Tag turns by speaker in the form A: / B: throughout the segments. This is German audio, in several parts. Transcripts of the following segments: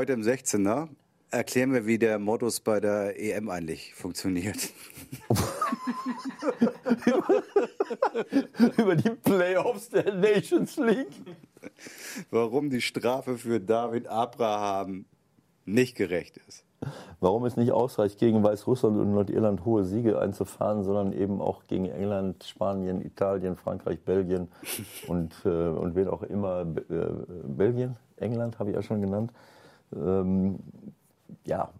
A: Heute im 16er erklären wir, wie der Modus bei der EM eigentlich funktioniert.
B: Über die Playoffs der Nations League.
A: Warum die Strafe für David Abraham nicht gerecht ist.
B: Warum es nicht ausreicht, gegen Weißrussland und Nordirland hohe Siege einzufahren, sondern eben auch gegen England, Spanien, Italien, Frankreich, Belgien und, äh, und wen auch immer. Äh, Belgien, England habe ich ja schon genannt. Ähm, ja,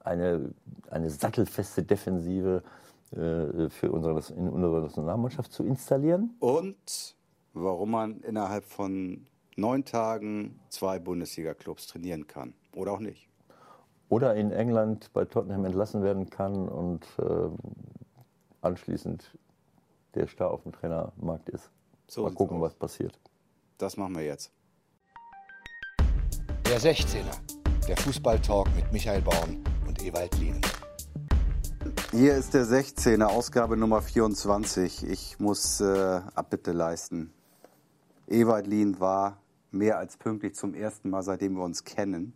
B: eine, eine sattelfeste Defensive äh, für unsere, in unserer Nationalmannschaft zu installieren.
A: Und warum man innerhalb von neun Tagen zwei Bundesliga-Clubs trainieren kann. Oder auch nicht.
B: Oder in England bei Tottenham entlassen werden kann und äh, anschließend der Star auf dem Trainermarkt ist. So Mal gucken, was passiert.
A: Das machen wir jetzt.
C: Der 16er, der Fußballtalk mit Michael Baum und Ewald Lien.
A: Hier ist der 16er, Ausgabe Nummer 24. Ich muss äh, Abbitte leisten. Ewald Lien war mehr als pünktlich zum ersten Mal, seitdem wir uns kennen.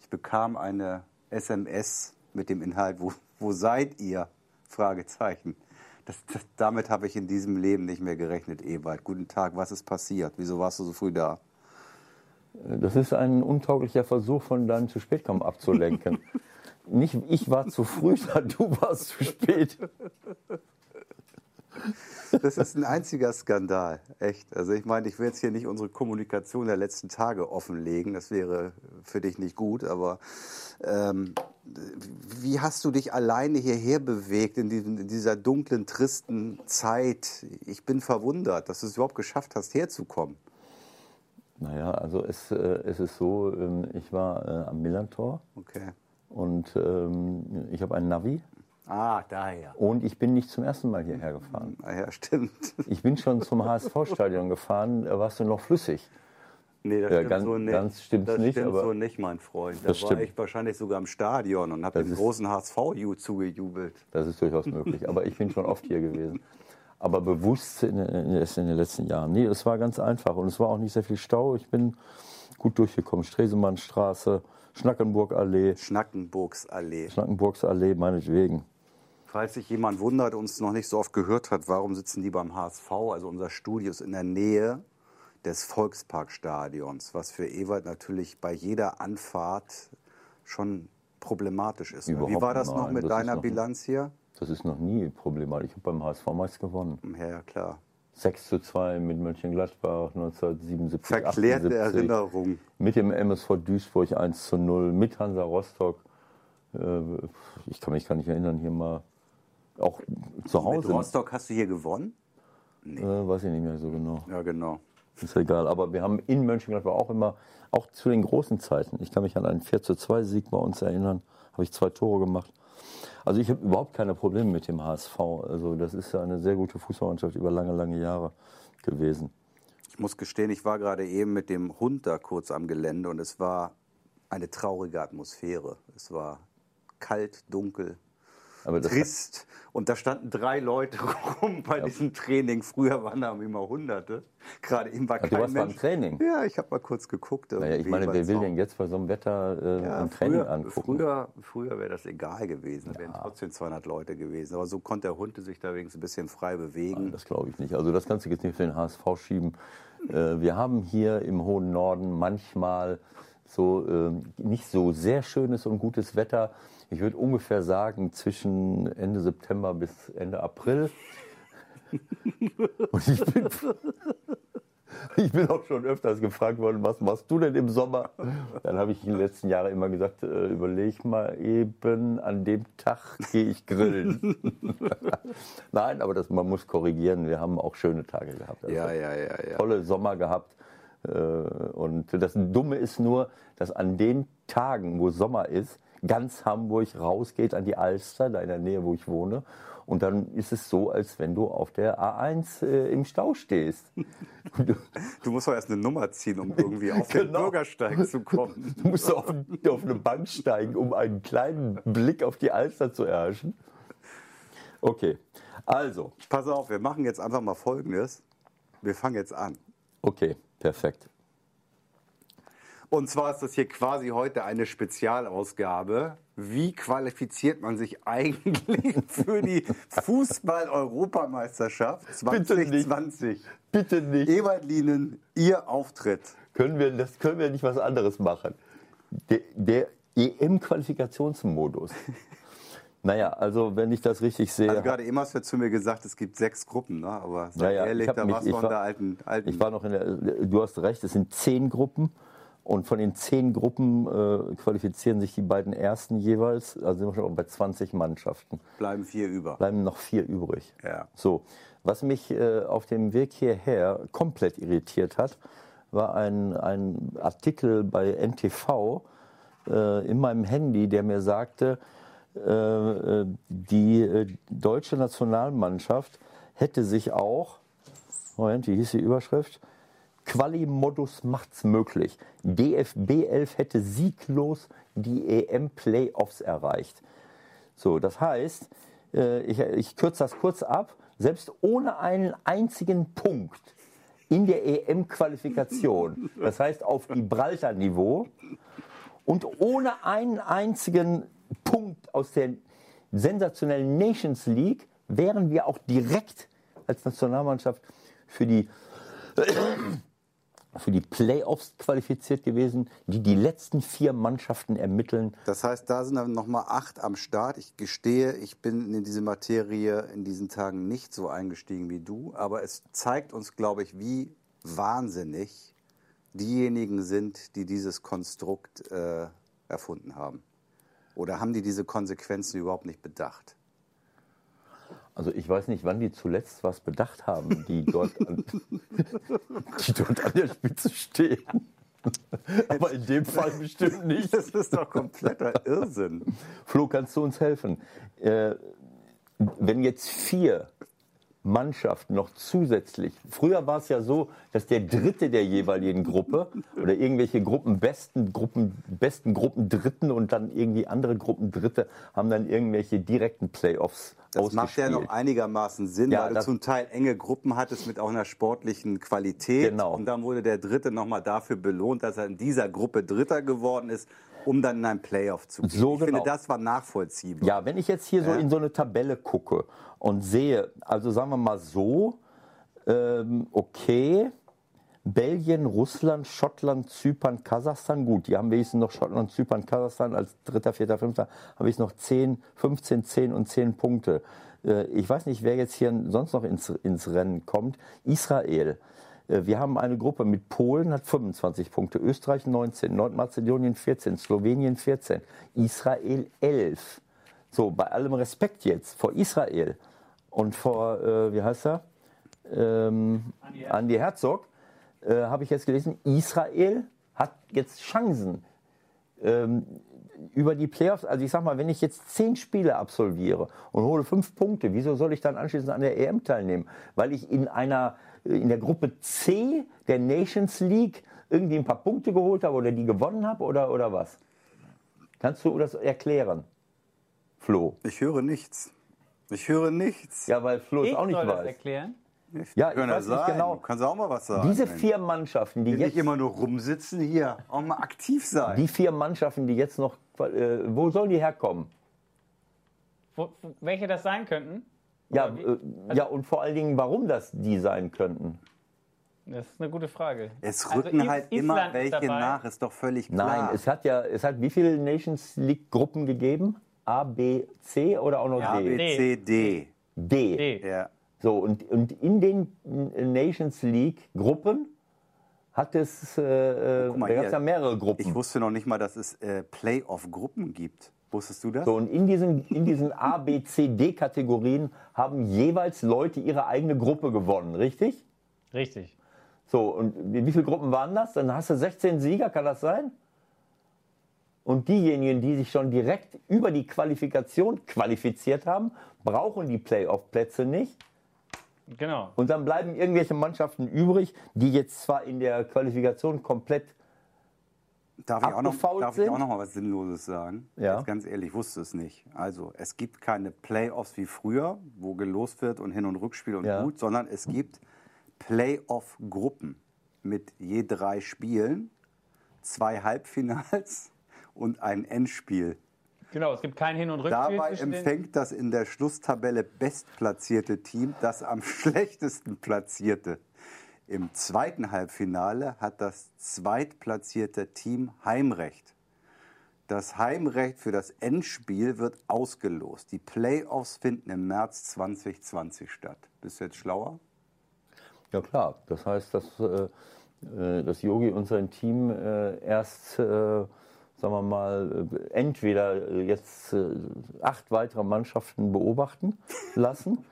A: Ich bekam eine SMS mit dem Inhalt, wo, wo seid ihr? Fragezeichen. Das, das, damit habe ich in diesem Leben nicht mehr gerechnet, Ewald. Guten Tag, was ist passiert? Wieso warst du so früh da?
B: Das ist ein untauglicher Versuch von deinem zu spät kommen abzulenken. nicht ich war zu früh da, du warst zu spät.
A: Das ist ein einziger Skandal, echt. Also ich meine, ich will jetzt hier nicht unsere Kommunikation der letzten Tage offenlegen, das wäre für dich nicht gut, aber ähm, wie hast du dich alleine hierher bewegt in, diesem, in, dieser dunklen, tristen Zeit? Ich bin verwundert, dass du es überhaupt geschafft hast, herzukommen.
B: Naja, also es, äh, es ist so, ähm, ich war äh, am Millantor.
A: Okay.
B: Und ähm, ich habe einen Navi
A: Ah, daher.
B: Und ich bin nicht zum ersten Mal hierher gefahren.
A: Ah, ja, stimmt.
B: Ich bin schon zum HSV-Stadion gefahren, da warst du noch flüssig.
A: Nee, das
B: ja,
A: stimmt
B: ganz,
A: so nicht.
B: Ganz stimmt's
A: das
B: nicht,
A: stimmt
B: aber
A: so nicht, mein Freund. Da
B: das
A: war
B: stimmt.
A: ich wahrscheinlich sogar im Stadion und habe dem großen HSV zugejubelt.
B: Das ist durchaus möglich, aber ich bin schon oft hier gewesen. Aber bewusst in, in, in den letzten Jahren. Nee, es war ganz einfach und es war auch nicht sehr viel Stau. Ich bin gut durchgekommen. Stresemannstraße, Schnackenburgallee.
A: Schnackenburgsallee.
B: Schnackenburgsallee, meinetwegen.
A: Falls sich jemand wundert, uns noch nicht so oft gehört hat, warum sitzen die beim HSV? Also unser Studio ist in der Nähe des Volksparkstadions, was für Ewald natürlich bei jeder Anfahrt schon problematisch ist.
B: Überhaupt
A: Wie war das noch mit deiner
B: noch,
A: Bilanz hier?
B: Das ist noch nie problematisch. Ich habe beim HSV meist gewonnen.
A: Ja, ja, klar.
B: 6 zu 2 mit Mönchengladbach 1977.
A: Verklärte
B: 78,
A: Erinnerung.
B: Mit dem MSV Duisburg 1 zu 0, mit Hansa Rostock. Äh, ich kann mich gar nicht erinnern, hier mal auch zu Hause.
A: Mit Rostock hast du hier gewonnen?
B: Nee. Äh, weiß ich nicht mehr so genau.
A: Ja, genau.
B: Ist egal. Aber wir haben in Mönchengladbach auch immer, auch zu den großen Zeiten, ich kann mich an einen 4 zu 2 Sieg bei uns erinnern, habe ich zwei Tore gemacht. Also ich habe überhaupt keine Probleme mit dem HSV. Also das ist ja eine sehr gute Fußballmannschaft über lange, lange Jahre gewesen.
A: Ich muss gestehen, ich war gerade eben mit dem Hund da kurz am Gelände und es war eine traurige Atmosphäre. Es war kalt, dunkel, trist. Und da standen drei Leute rum bei ja. diesem Training. Früher waren da immer Hunderte. Gerade eben war
B: kein
A: du
B: warst
A: Mensch.
B: beim Training?
A: Ja, ich habe mal kurz geguckt.
B: Naja, ich meine, wer will denn jetzt bei so einem Wetter äh, ja, ein Training
A: früher,
B: angucken?
A: Früher, früher wäre das egal gewesen. Da wären trotzdem 200 Leute gewesen. Aber so konnte der Hund sich da wenigstens ein bisschen frei bewegen.
B: Nein, das glaube ich nicht. Also das kannst du jetzt nicht für den HSV schieben. Äh, wir haben hier im hohen Norden manchmal so äh, nicht so sehr schönes und gutes Wetter ich würde ungefähr sagen, zwischen Ende September bis Ende April. Und ich bin, ich bin auch schon öfters gefragt worden, was machst du denn im Sommer? Dann habe ich in den letzten Jahren immer gesagt, äh, überleg mal eben, an dem Tag gehe ich grillen. Nein, aber das, man muss korrigieren, wir haben auch schöne Tage gehabt.
A: Also ja, ja, ja, ja.
B: Tolle Sommer gehabt. Äh, und das Dumme ist nur, dass an den Tagen, wo Sommer ist, ganz Hamburg rausgeht an die Alster, da in der Nähe, wo ich wohne. Und dann ist es so, als wenn du auf der A1 äh, im Stau stehst.
A: Du musst doch erst eine Nummer ziehen, um irgendwie auf genau. den Bürgersteig zu kommen.
B: Du musst auf, auf eine Bank steigen, um einen kleinen Blick auf die Alster zu erhaschen. Okay, also.
A: Pass auf, wir machen jetzt einfach mal Folgendes. Wir fangen jetzt an.
B: Okay, perfekt.
A: Und zwar ist das hier quasi heute eine Spezialausgabe. Wie qualifiziert man sich eigentlich für die Fußball-Europameisterschaft
B: Bitte nicht.
A: 2020?
B: Bitte nicht.
A: Ewald Lienen, Ihr Auftritt.
B: Können wir, das können wir nicht was anderes machen. Der, der EM-Qualifikationsmodus. naja, also wenn ich das richtig sehe.
A: Also gerade eben hast du zu mir gesagt, es gibt sechs Gruppen, ne? aber
B: Naja,
A: ehrlich, da
B: mich-
A: warst du in der alten, alten
B: Ich war noch in der, du hast recht, es sind zehn Gruppen. Und von den zehn Gruppen äh, qualifizieren sich die beiden ersten jeweils. Also sind wir schon bei 20 Mannschaften.
A: bleiben vier über.
B: Bleiben noch vier übrig.
A: Ja.
B: So, was mich äh, auf dem Weg hierher komplett irritiert hat, war ein, ein Artikel bei NTV äh, in meinem Handy, der mir sagte, äh, äh, die äh, deutsche Nationalmannschaft hätte sich auch, Moment, wie hieß die Überschrift? Quali-Modus macht's möglich. DFB 11 hätte sieglos die EM-Playoffs erreicht. So, das heißt, äh, ich, ich kürze das kurz ab, selbst ohne einen einzigen Punkt in der EM-Qualifikation, das heißt auf Gibraltar-Niveau, und ohne einen einzigen Punkt aus der sensationellen Nations League wären wir auch direkt als Nationalmannschaft für die, für die Playoffs qualifiziert gewesen, die die letzten vier Mannschaften ermitteln.
A: Das heißt, da sind dann nochmal acht am Start. Ich gestehe, ich bin in diese Materie in diesen Tagen nicht so eingestiegen wie du, aber es zeigt uns, glaube ich, wie wahnsinnig diejenigen sind, die dieses Konstrukt äh, erfunden haben. Oder haben die diese Konsequenzen überhaupt nicht bedacht?
B: Also ich weiß nicht, wann die zuletzt was bedacht haben, die dort an, die dort an der Spitze stehen. Aber in dem Fall bestimmt nicht.
A: Das ist doch kompletter Irrsinn.
B: Flo, kannst du uns helfen? Äh, wenn jetzt vier Mannschaften noch zusätzlich, früher war es ja so, dass der Dritte der jeweiligen Gruppe oder irgendwelche Gruppen besten Gruppen, besten Gruppen Dritten und dann irgendwie andere Gruppen Dritte haben dann irgendwelche direkten Playoffs
A: Das macht ja noch einigermaßen Sinn,
B: Ja,
A: weil du zum Teil enge Gruppen hattest mit auch einer sportlichen Qualität.
B: Genau.
A: Und dann wurde der Dritte nochmal dafür belohnt, dass er in dieser Gruppe Dritter geworden ist, um dann in ein Playoff zu gehen.
B: So
A: ich finde,
B: genau.
A: das war nachvollziehbar.
B: Ja, wenn ich jetzt hier so
A: Ja.
B: in so eine Tabelle gucke und sehe, also sagen wir mal so, ähm, okay, Belgien, Russland, Schottland, Zypern, Kasachstan, gut, die haben wenigstens noch Schottland, Zypern, Kasachstan als dritter, vierter, fünfter, habe ich noch 10, 15, 10 und 10 Punkte. Äh, ich weiß nicht, wer jetzt hier sonst noch ins, ins Rennen kommt. Israel. Äh, Wir haben eine Gruppe mit Polen, hat 25 Punkte, Österreich 19, Nordmazedonien 14, Slowenien 14, Israel 11. So, bei allem Respekt jetzt vor Israel und vor, äh, wie heißt er? Ähm, Andi Herzog, äh, habe ich jetzt gelesen, Israel hat jetzt Chancen ähm, über die Playoffs. Also ich sag mal, wenn ich jetzt zehn Spiele absolviere und hole fünf Punkte, wieso soll ich dann anschließend an der EM teilnehmen? Weil ich in einer in der Gruppe C der Nations League irgendwie ein paar Punkte geholt habe oder die gewonnen habe oder, oder was? Kannst du das erklären, Flo?
A: Ich höre nichts. Ich höre nichts.
B: Ja, weil Flo es
D: Ich
B: auch nicht
D: soll das
B: weiß.
D: erklären.
B: Ja, ich
A: Kann ja
B: weiß nicht genau.
A: Du kannst auch mal was sagen.
B: Diese vier Mannschaften, die
A: Nicht
B: jetzt,
A: immer nur rumsitzen hier, auch mal aktiv sein.
B: die vier Mannschaften, die jetzt noch, äh, wo sollen die herkommen?
D: Wo, welche das sein könnten?
B: Ja, äh, ja, und vor allen Dingen, warum das die sein könnten.
D: Das ist eine gute Frage.
A: es
D: Also
A: rücken
D: Is-
A: halt
D: Island
A: immer welche
D: dabei.
A: nach, ist doch völlig
B: Nein,
A: klar.
B: es hat ja, es hat wie viele Nations League Gruppen gegeben? A, B, C oder auch noch
D: Ja,
A: A, B,
B: D?
A: C, D.
B: D.
D: D.
A: Ja.
B: So, und, und in den äh, Nations League Gruppen hat es, äh, äh,
A: guck mal
B: da gab es ja mehrere Gruppen.
A: Ich wusste noch nicht mal, dass es äh, Playoff-Gruppen gibt. Wusstest du das?
B: So, und in diesen, in diesen A, B, C, D-Kategorien haben jeweils Leute ihre eigene Gruppe gewonnen, richtig?
D: Richtig.
B: So, und wie wie viele Gruppen waren das? Dann hast du 16 Sieger, kann das sein? Und diejenigen, die sich schon direkt über die Qualifikation qualifiziert haben, brauchen die Playoff-Plätze nicht.
D: Genau.
B: Und dann bleiben irgendwelche Mannschaften übrig, die jetzt zwar in der Qualifikation komplett
A: Darf ich, auch noch, darf ich auch noch mal was Sinnloses sagen?
B: Ja.
A: Jetzt ganz ehrlich, ich wusste es nicht. Also, es gibt keine Playoffs wie früher, wo gelost wird und Hin- und Rückspiel und
B: Ja.
A: gut, sondern es gibt Playoff-Gruppen mit je drei Spielen. zwei Halbfinals und ein Endspiel.
D: Genau, es gibt kein Hin- und Rückspiel.
A: Dabei empfängt das in der Schlusstabelle bestplatzierte Team das am schlechtesten platzierte. Im zweiten Halbfinale hat das zweitplatzierte Team Heimrecht. Das Heimrecht für das Endspiel wird ausgelost. Die Playoffs finden im März 2020 statt. Bist du jetzt schlauer?
B: Ja klar, das heißt, dass, äh, äh, dass Yogi und sein Team äh, erst, äh, sagen wir mal, entweder jetzt acht weitere Mannschaften beobachten lassen,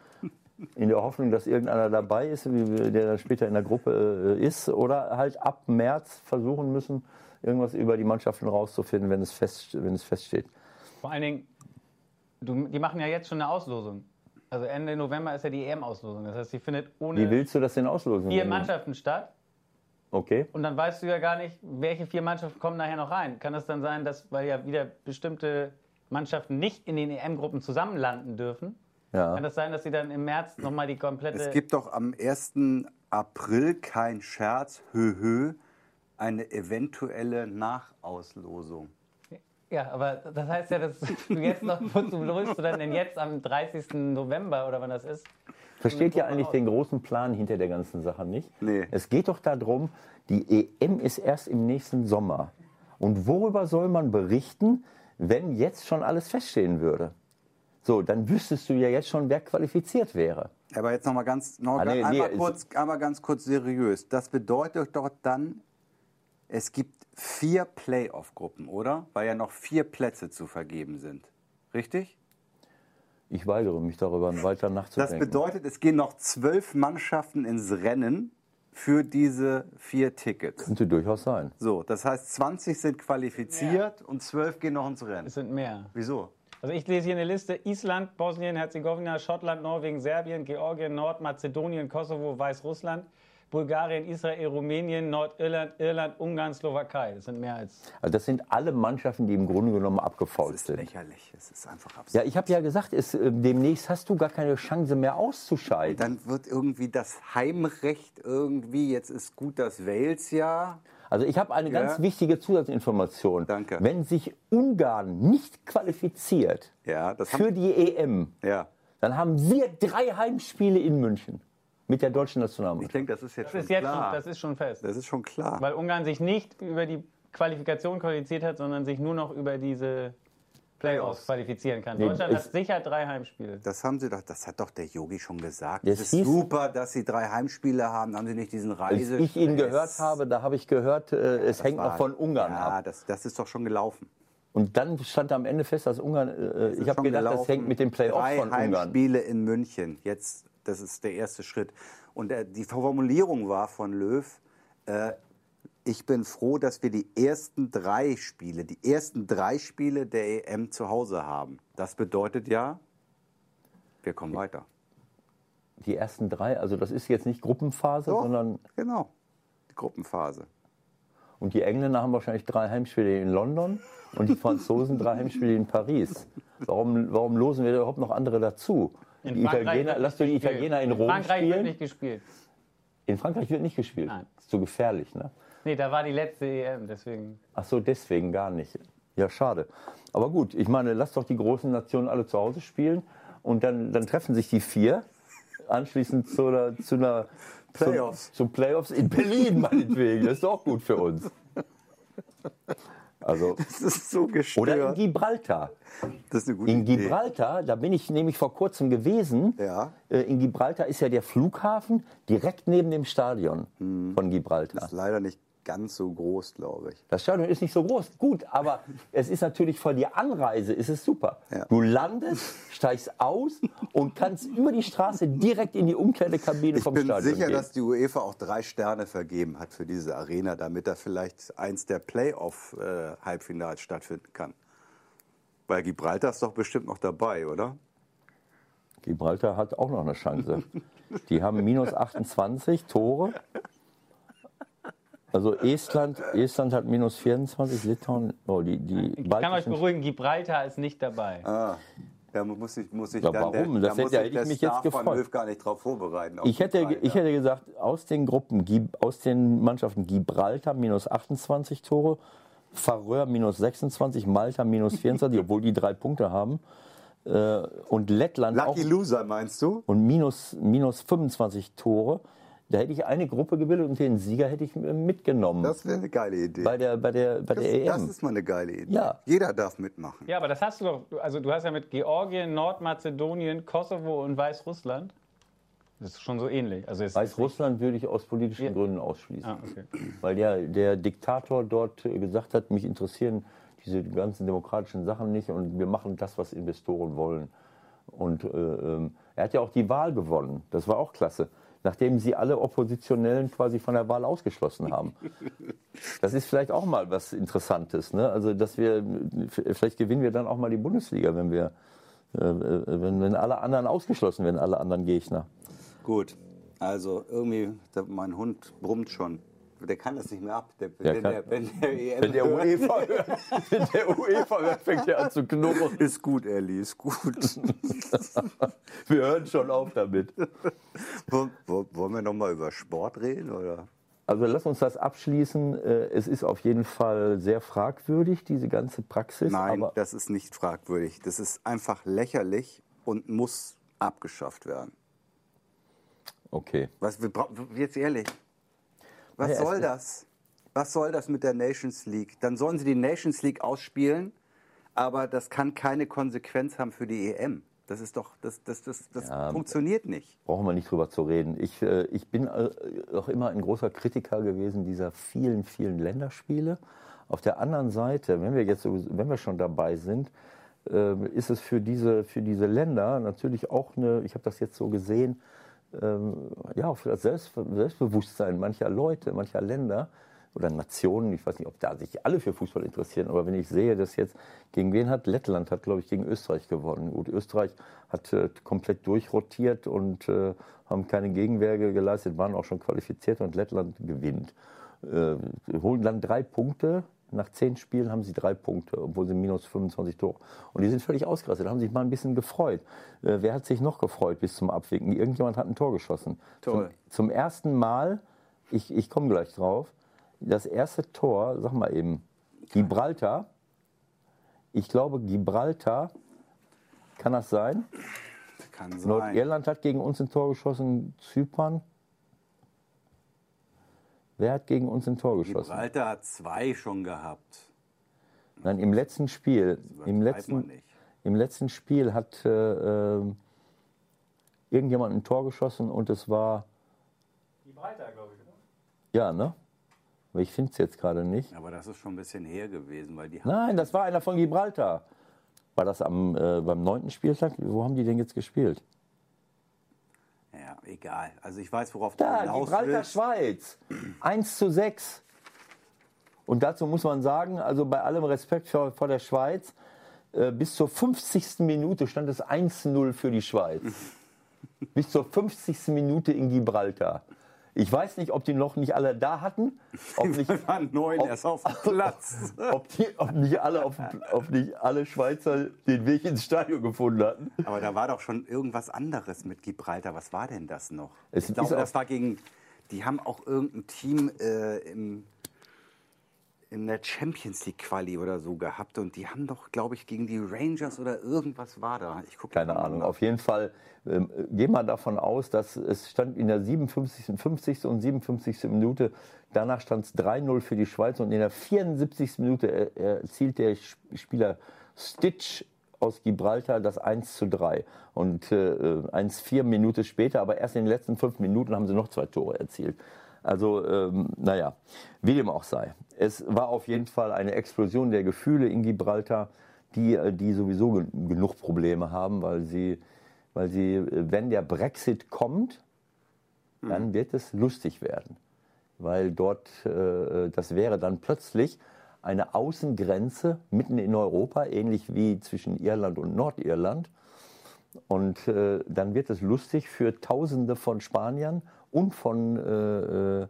B: in der Hoffnung, dass irgendeiner dabei ist, wie der dann später in der Gruppe äh, ist, oder halt ab März versuchen müssen, irgendwas über die Mannschaften rauszufinden, wenn es, fest, wenn es feststeht.
D: Vor allen Dingen, du, die machen ja jetzt schon eine Auslosung. Also Ende November ist ja die EM-Auslosung. Das heißt, die findet
B: Wie
D: ohne
B: willst du das denn auslosen?
D: vier Mannschaften statt.
B: Okay.
D: Und dann weißt du ja gar nicht, welche vier Mannschaften kommen nachher noch rein. Kann es dann sein, dass, weil ja wieder bestimmte Mannschaften nicht in den EM-Gruppen zusammenlanden dürfen,
B: Ja.
D: kann das sein, dass sie dann im März nochmal die komplette...
A: Es gibt doch am 1. April kein Scherz, hö, hö, eine eventuelle Nachauslosung.
D: Ja, aber das heißt ja, dass du jetzt noch, wozu löst du dann denn jetzt am 30. November oder wann das ist?
B: Versteht ihr eigentlich
D: aus.
B: den großen Plan hinter der ganzen Sache nicht?
A: Nee.
B: Es geht doch darum, die EM ist erst im nächsten Sommer. Und worüber soll man berichten, wenn jetzt schon alles feststehen würde? So, dann wüsstest du ja jetzt schon, wer qualifiziert wäre.
A: Aber jetzt noch mal ganz, noch
B: Ah, nee,
A: einmal,
B: nee,
A: kurz, einmal ganz kurz seriös. Das bedeutet doch dann, es gibt vier Playoff-Gruppen, oder? Weil ja noch vier Plätze zu vergeben sind. Richtig?
B: Ich weigere mich darüber weiter
A: Das
B: nachzudenken.
A: bedeutet, es gehen noch zwölf Mannschaften ins Rennen für diese vier Tickets.
B: Könnte durchaus sein.
A: So, das heißt, 20 sind qualifiziert und zwölf gehen noch ins Rennen.
D: Es sind mehr.
A: Wieso?
D: Also ich lese hier eine Liste. Island, Bosnien, Herzegowina, Schottland, Norwegen, Serbien, Georgien, Nordmazedonien, Kosovo, Weißrussland, Bulgarien, Israel, Rumänien, Nordirland, Irland, Ungarn, Slowakei. Das sind mehr als...
B: Also das sind alle Mannschaften, die im Grunde genommen
A: Das
B: abgefault
A: ist
B: sind.
A: lächerlich. Es ist einfach absurd.
B: Ja, ich habe ja gesagt, es, äh, demnächst hast du gar keine Chance mehr auszuscheiden.
A: Dann wird irgendwie das Heimrecht irgendwie, jetzt ist gut das Wales ja.
B: Also ich habe eine
A: Ja.
B: ganz wichtige Zusatzinformation.
A: Danke.
B: Wenn sich Ungarn nicht qualifiziert
A: Ja, das
B: für
A: haben,
B: die EM,
A: ja.
B: dann haben wir drei Heimspiele in München mit der deutschen
A: Ich
B: Nationalmannschaft.
A: denke, das ist jetzt
D: Das
A: schon
D: ist, jetzt schon,
A: klar.
D: das ist schon fest.
A: das ist schon klar.
D: Weil Ungarn sich nicht über die Qualifikation qualifiziert hat, sondern sich nur noch über diese Playoffs qualifizieren kann.
B: Nee,
D: Deutschland hat sicher drei Heimspiele.
A: Das haben sie doch, das hat doch der Yogi schon gesagt.
B: Das
A: Es ist
B: hieß-
A: super, dass sie drei Heimspiele haben. Haben sie nicht diesen
B: Als
A: Reise?
B: ich ihn gehört habe, da habe ich gehört, äh, es hängt
A: war-
B: noch von Ungarn
A: Ja,
B: ab.
A: das, das ist doch schon gelaufen.
B: Und dann stand am Ende fest, dass Ungarn, äh, ich
A: ist
B: habe gedacht, das
A: gelaufen.
B: hängt mit den Playoffs
A: Drei
B: von Ungarn.
A: Heimspiele in München. Jetzt, das ist der erste Schritt. Und äh, die Formulierung war von Löw, äh, ich bin froh, dass wir die ersten drei Spiele, die ersten drei Spiele der EM zu Hause haben. Das bedeutet ja, wir kommen weiter.
B: Die ersten drei, also das ist jetzt nicht Gruppenphase,
A: Doch,
B: sondern
A: genau, die Gruppenphase.
B: Und die Engländer haben wahrscheinlich drei Heimspiele in London und die Franzosen drei Heimspiele in Paris. Warum, warum losen wir da überhaupt noch andere dazu?
D: In
B: Die
D: Frankreich
B: Italiener,
D: wird
B: lass du die. Italiener in Rom
D: Frankreich wird
B: spielen.
D: nicht gespielt.
B: In Frankreich wird nicht gespielt.
D: Nein.
B: Ist zu gefährlich, ne?
D: Nee, da war die letzte EM, deswegen.
B: Ach so, deswegen gar nicht. Ja, schade. Aber gut, ich meine, lass doch die großen Nationen alle zu Hause spielen und dann, dann treffen sich die vier anschließend zu einer, zu einer
A: Playoffs.
B: Zu, zu Playoffs in Berlin meinetwegen. Das ist doch gut für uns. Also
A: Das ist so gestört.
B: oder in Gibraltar.
A: das ist eine gute
B: In
A: Idee.
B: Gibraltar, da bin ich nämlich vor kurzem gewesen.
A: Ja.
B: Äh, In Gibraltar ist ja der Flughafen direkt neben dem Stadion
A: Hm.
B: von Gibraltar.
A: Ist leider nicht ganz so groß, glaube ich.
B: Das Stadion ist nicht so groß, gut, aber es ist natürlich vor der Anreise ist es super.
A: Ja.
B: Du landest, steigst aus und kannst über die Straße direkt in die Umkleidekabine
A: Ich
B: vom
A: bin
B: Stadion
A: sicher,
B: gehen.
A: dass die UEFA auch drei Sterne vergeben hat für diese Arena, damit da vielleicht eins der Playoff-Halbfinals stattfinden kann. Weil Gibraltar ist doch bestimmt noch dabei, oder?
B: Gibraltar hat auch noch eine Chance. Die haben minus 28 Tore. Also Estland, Estland hat minus 24, Litauen, oh, die, die
D: Ich kann euch beruhigen, Gibraltar ist nicht dabei.
A: Ah, Da muss ich, muss ich
B: Ja,
A: dann
B: warum?
A: Der,
B: Das
A: da
B: hätte-
A: muss
B: da
A: ich
B: hätte ich mich jetzt
A: Star
B: gefreut.
A: Gar nicht drauf vorbereiten.
B: Ich hätte, ich hätte gesagt, aus den Gruppen, aus den Mannschaften Gibraltar minus 28 Tore, Färöer minus 26, Malta minus 24, obwohl die drei Punkte haben, äh, und Lettland auch
A: Lucky Loser meinst du?
B: und minus, minus 25 Tore. Da hätte ich eine Gruppe gebildet und den Sieger hätte ich mitgenommen.
A: Das wäre eine geile Idee.
B: bei der, bei der, bei
A: das,
B: der
A: das
B: EM.
A: ist mal eine geile Idee.
B: Ja.
A: Jeder darf mitmachen.
D: Ja, aber das hast du doch. Also, du hast ja mit Georgien, Nordmazedonien, Kosovo und Weißrussland. Das ist schon so ähnlich. Also
B: Weißrussland würde ich aus politischen Gründen ausschließen.
D: Ah, okay.
B: Weil der, der Diktator dort äh, gesagt hat, mich interessieren diese ganzen demokratischen Sachen nicht und wir machen das, was Investoren wollen. Und äh, ähm, er hat ja auch die Wahl gewonnen. Das war auch klasse. Nachdem sie alle Oppositionellen quasi von der Wahl ausgeschlossen haben. Das ist vielleicht auch mal was Interessantes. Ne? Also, dass wir, vielleicht gewinnen wir dann auch mal die Bundesliga, wenn wir, äh, äh, wenn, wenn alle anderen ausgeschlossen werden, alle anderen Gegner.
A: Gut. Also irgendwie, mein Hund brummt schon. Der kann das nicht mehr ab. Der,
B: Der
A: wenn,
B: kann-
A: der, wenn der EM
B: Wenn der UEFA hört, wenn der UEFA hört, fängt er an zu knurren.
A: Ist gut, Elli, ist gut.
B: Wir hören schon auf damit.
A: Wo- wo- Wollen wir noch mal über Sport reden? Oder?
B: Also lass uns das abschließen. Äh, Es ist auf jeden Fall sehr fragwürdig, diese ganze Praxis.
A: Nein, das ist nicht fragwürdig. Das ist einfach lächerlich und muss abgeschafft werden.
B: okay.
A: Was wir bra- jetzt ehrlich. Was
B: es
A: soll das? Was soll das mit der Nations League? Dann sollen sie die Nations League ausspielen, aber das kann keine Konsequenz haben für die EM. Das ist doch, das, das, das, das
B: Ja,
A: funktioniert nicht.
B: Brauchen wir nicht drüber zu reden. Ich, äh, ich bin äh, auch immer ein großer Kritiker gewesen dieser vielen, vielen Länderspiele. Auf der anderen Seite, wenn wir jetzt wenn wir schon dabei sind, äh, ist es für diese, für diese Länder natürlich auch eine, ich habe das jetzt so gesehen, ähm, ja, für das Selbst, Selbstbewusstsein mancher Leute, mancher Länder oder Nationen, ich weiß nicht, ob da sich alle für Fußball interessieren, aber wenn ich sehe, dass jetzt, gegen wen hat Lettland, hat glaube ich gegen Österreich gewonnen. Gut, Österreich hat äh, komplett durchrotiert und äh, haben keine Gegenwehr geleistet, waren auch schon qualifiziert und Lettland gewinnt. Äh, holen dann drei Punkte. Nach zehn Spielen haben sie drei Punkte, obwohl sie minus 25 Tore. Und die sind völlig ausgerastet, haben sich mal ein bisschen gefreut. Äh, wer hat sich noch gefreut bis zum Abwinken? Irgendjemand hat ein Tor geschossen.
A: Toll.
B: Zum, zum ersten Mal, ich, ich komme gleich drauf, das erste Tor, sag mal eben, Gibraltar. Ich glaube, Gibraltar, kann das sein?
A: Kann sein.
B: Nordirland hat gegen uns ein Tor geschossen, Zypern. Wer hat gegen uns einTor geschossen?
A: Gibraltar hat zwei schon gehabt.
B: Nein, im letzten Spiel. Im letzten. Im letzten Spiel hat äh, ähm, irgendjemand ein Tor geschossen und es war.
D: Gibraltar, glaube ich, oder?
B: Ja, ne? Aber ich finde es jetzt gerade nicht.
A: Aber das ist schon ein bisschen her gewesen, weil die
B: Nein, das war einer von Gibraltar. War das am, äh, beim neunten Spieltag? Wo haben die denn jetzt gespielt?
A: Egal. Also ich weiß, worauf du
B: Da,
A: hinaus
B: Gibraltar,
A: willst.
B: Schweiz. 1 zu 6. Und dazu muss man sagen, also bei allem Respekt vor, vor der Schweiz, äh, bis zur 50. Minute stand es 1-0 für die Schweiz. bis zur 50. Minute in Gibraltar. Ich weiß nicht, ob die noch nicht alle da hatten. Ob nicht,
A: Wir waren neun
B: ob-
A: erst auf dem Platz.
B: ob, die, ob, nicht alle auf, ob nicht alle Schweizer den Weg ins Stadion gefunden hatten.
A: Aber da war doch schon irgendwas anderes mit Gibraltar. Was war denn das noch?
B: Es
A: ich glaube, das war gegen. Die haben auch irgendein Team äh, im, in der Champions League Quali oder so gehabt und die haben doch, glaube ich, gegen die Rangers oder irgendwas war da. Ich gucke
B: Keine Ahnung. Auf jeden Fall ähm, gehen wir davon aus, dass es stand in der 57., 50. und 57. Minute. Danach stand es 3-0 für die Schweiz und in der 74. Minute er- erzielt der Sp- Spieler Stitch aus Gibraltar das 1 zu 3. Und äh, 1-4 Minuten später, aber erst in den letzten fünf Minuten haben sie noch zwei Tore erzielt. Also, ähm, naja, wie dem auch sei. Es war auf jeden Fall eine Explosion der Gefühle in Gibraltar, die, äh, die sowieso gen- genug Probleme haben, weil sie, weil sie, äh, wenn der Brexit kommt, dann wird es lustig werden. Weil dort, äh, das wäre dann plötzlich eine Außengrenze mitten in Europa, ähnlich wie zwischen Irland und Nordirland. Und äh, dann wird es lustig für Tausende von Spaniern und von äh, äh,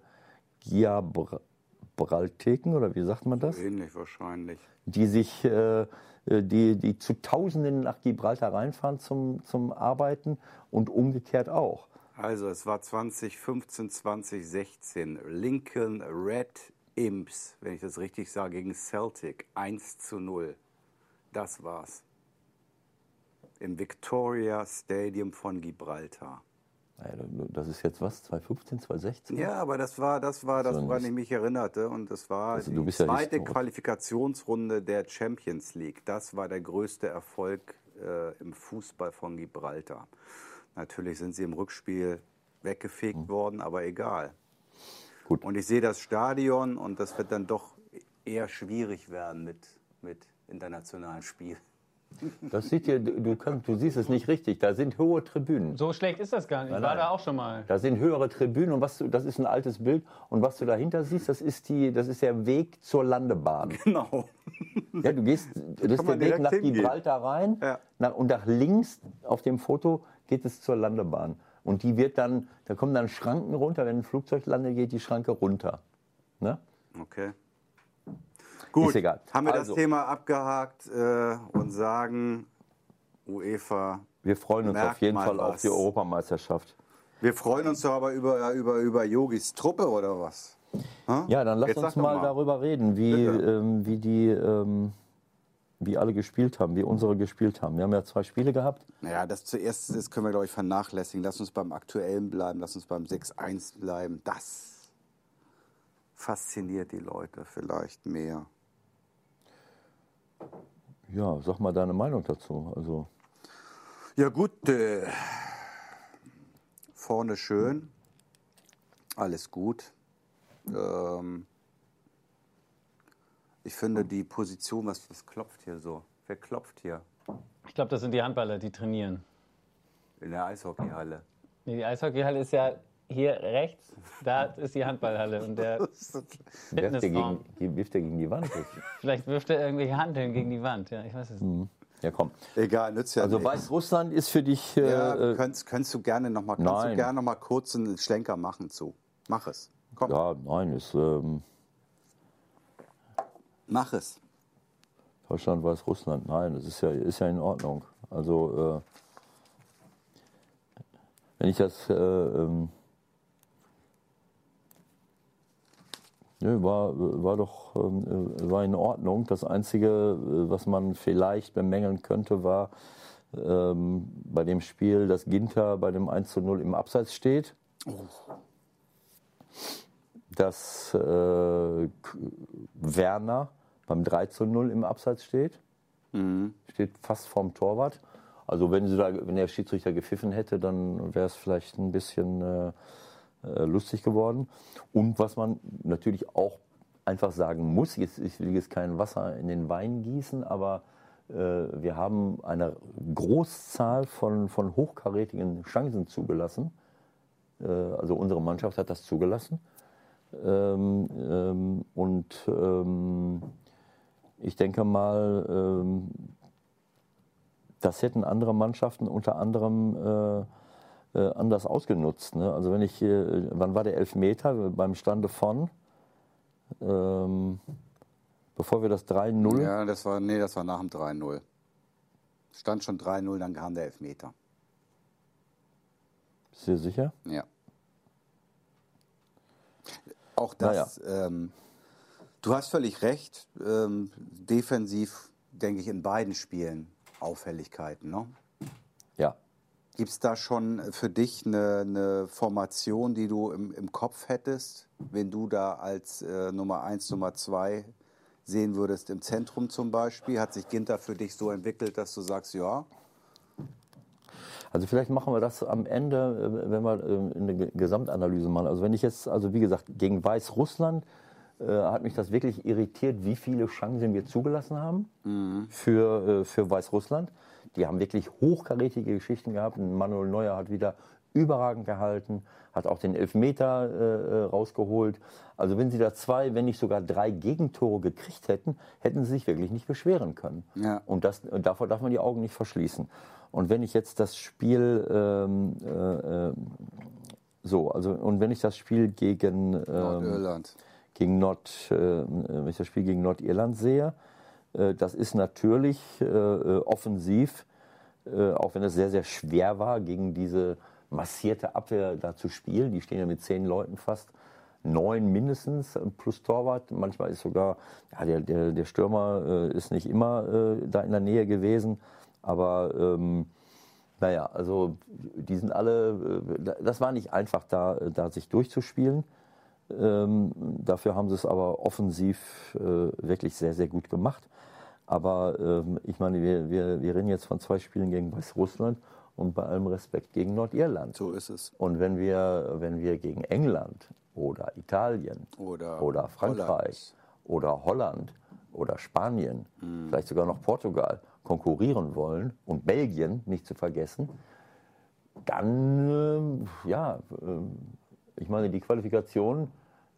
B: Gibralteken oder wie sagt man das?
A: Ähnlich wahrscheinlich.
B: Die sich, äh, die, die zu Tausenden nach Gibraltar reinfahren zum, zum Arbeiten und umgekehrt auch.
A: Also es war 2015, 2016. Lincoln Red Imps, wenn ich das richtig sage, gegen Celtic 1 zu 0. Das war's. Im Victoria Stadium von Gibraltar.
B: Das ist jetzt was? 2015, 2016?
A: Ja, aber das war das, war das woran ich mich erinnerte. Und das war
B: Also,
A: die
B: ja
A: zweite
B: historisch.
A: Qualifikationsrunde der Champions League. Das war der größte Erfolg äh, im Fußball von Gibraltar. Natürlich sind sie im Rückspiel weggefegt worden, aber egal.
B: Gut.
A: Und ich sehe das Stadion und das wird dann doch eher schwierig werden mit, mit internationalen Spielen.
B: Das sieht ihr, du, du, kannst, du siehst es nicht richtig. Da sind hohe Tribünen.
D: So schlecht ist das gar nicht. Ich war da auch schon mal.
B: Da sind höhere Tribünen und was du, das ist ein altes Bild. Und was du dahinter siehst, das ist, die, das ist der Weg zur Landebahn.
A: Genau.
B: Ja, du gehst, das ist der Weg nach
A: hingehen.
B: Gibraltar rein
A: Ja.
B: nach, und nach links auf dem Foto geht es zur Landebahn. Und die wird dann, da kommen dann Schranken runter, wenn ein Flugzeug landet, geht die Schranke runter. Ne?
A: Okay. Gut,
B: Ist egal.
A: haben wir
B: Also.
A: das Thema abgehakt äh, und sagen, UEFA,
B: Wir freuen uns auf jeden
A: mal
B: Fall auf
A: was.
B: die Europameisterschaft.
A: wir freuen uns doch aber über, über, über Yogis Truppe oder was? Hm?
B: Ja, dann lass
A: Jetzt
B: uns
A: doch
B: mal, darüber reden, wie, ähm, wie die, ähm, wie alle gespielt haben, wie unsere gespielt haben. Wir haben ja zwei Spiele gehabt.
A: Naja, das zuerst das können wir, glaube ich, vernachlässigen. Lass uns beim Aktuellen bleiben, lass uns beim 6-1 bleiben. Das fasziniert die Leute vielleicht mehr.
B: Ja, sag mal deine Meinung dazu. Also,
A: Ja gut, äh, vorne schön, alles gut. Ähm, ich finde die Position, was, was klopft hier so? Wer klopft hier
D: Ich glaube, das sind die Handballer, die trainieren.
A: in der Eishockeyhalle?
D: Nee, die Eishockeyhalle ist ja hier rechts. Da ist die Handballhalle. Und der
B: wirft der,
D: Fitnessraum.
B: gegen, wirft der gegen die Wand?
D: Vielleicht wirft er irgendwelche Handeln gegen die Wand. Ja, ich weiß es nicht.
B: Ja, komm.
A: Egal, nützt ja
B: Also. Weißrussland ist für dich. Äh,
A: Ja,
B: äh,
A: könntest, könntest du gerne noch mal, kannst du
B: Nein.
A: gerne noch mal kurz einen Schlenker machen zu. Mach es. Komm,
B: ja, nein, ist ähm,
A: mach es.
B: Deutschland, Weißrussland. Nein, das ist ja, ist ja in Ordnung. Also, äh, wenn ich das. Äh, ähm, Nö, war, war doch ähm, äh, war in Ordnung. Das Einzige, äh, was man vielleicht bemängeln könnte, war ähm, bei dem Spiel, dass Ginter bei dem 1 zu 0 im Abseits steht. Dass äh, Werner beim 3 zu 0 im Abseits steht. Steht fast vorm Torwart. Also wenn, sie da, wenn der Schiedsrichter gepfiffen hätte, dann wäre es vielleicht ein bisschen äh, äh, lustig geworden. Und was man natürlich auch einfach sagen muss, jetzt, ich will jetzt kein Wasser in den Wein gießen, aber äh, wir haben eine Großzahl von, von hochkarätigen Chancen zugelassen. Äh, also unsere Mannschaft hat das zugelassen. Ähm, ähm, und ähm, ich denke mal, ähm, das hätten andere Mannschaften unter anderem äh, anders ausgenutzt. Ne? Also wenn ich, äh, wann war der Elfmeter beim Stande von? Ähm, bevor wir das 3-0,
A: Ja, das war, nee, das war nach dem 3-0. Stand schon 3-0, dann kam der Elfmeter.
B: bist du dir sicher?
A: Ja. Auch das, ähm, du hast völlig recht. Ähm, defensiv, denke ich, in beiden Spielen Auffälligkeiten. Ne? Gibt es da schon für dich eine, eine Formation, die du im, im Kopf hättest, wenn du da als äh, Nummer 1, Nummer 2 sehen würdest, im Zentrum zum Beispiel? Hat sich Ginter für dich so entwickelt, dass du sagst, ja,
B: Also vielleicht machen wir das am Ende, äh, wenn wir äh, eine Ge- Gesamtanalyse machen. Also wenn ich jetzt, also wie gesagt, gegen Weißrussland äh, hat mich das wirklich irritiert, wie viele Chancen wir zugelassen haben für, äh, für Weißrussland. Die haben wirklich hochkarätige Geschichten gehabt. Manuel Neuer hat wieder überragend gehalten, hat auch den Elfmeter äh, äh, rausgeholt. Also wenn sie da zwei, wenn nicht sogar drei Gegentore gekriegt hätten, hätten sie sich wirklich nicht beschweren können.
A: Ja.
B: Und das, und davor darf man die Augen nicht verschließen. Und wenn ich jetzt das Spiel ähm, äh, äh, so, also und wenn ich das Spiel gegen ähm,
A: Nordirland.
B: gegen Nord, äh, wenn ich das Spiel gegen Nordirland sehe, äh, das ist natürlich äh, äh offensiv, äh, auch wenn es sehr, sehr schwer war, gegen diese massierte Abwehr da zu spielen. Die stehen ja mit zehn Leuten fast neun mindestens plus Torwart. Manchmal ist sogar, ja, der, der, der Stürmer äh, ist nicht immer äh, da in der Nähe gewesen. Aber ähm, naja, also die sind alle, äh, das war nicht einfach da, da sich durchzuspielen. Ähm, dafür haben sie es aber offensiv äh, wirklich sehr, sehr gut gemacht. Aber ähm, ich meine, wir, wir, wir reden jetzt von zwei Spielen gegen Weißrussland und bei allem Respekt gegen Nordirland.
A: So ist es.
B: Und wenn wir, wenn wir gegen England oder Italien
A: oder,
B: oder Frankreich Holland. oder Holland oder Spanien, mhm. vielleicht sogar noch Portugal konkurrieren wollen und Belgien nicht zu vergessen, dann, äh, ja, äh, ich meine, die Qualifikation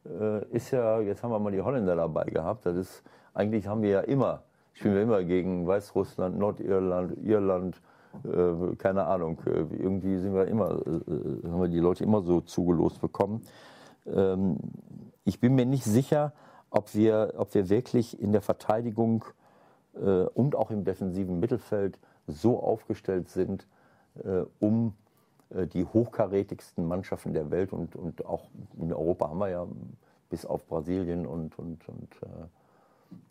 B: äh, ist ja, jetzt haben wir mal die Holländer dabei gehabt, das ist, eigentlich haben wir ja immer, spielen wir immer gegen Weißrussland, Nordirland, Irland, äh, keine Ahnung, äh, irgendwie sind wir immer, äh, haben wir die Leute immer so zugelost bekommen. Ähm, ich bin mir nicht sicher, ob wir, ob wir wirklich in der Verteidigung äh, und auch im defensiven Mittelfeld so aufgestellt sind, äh, um äh, die hochkarätigsten Mannschaften der Welt und, und auch in Europa haben wir ja bis auf Brasilien und, und, und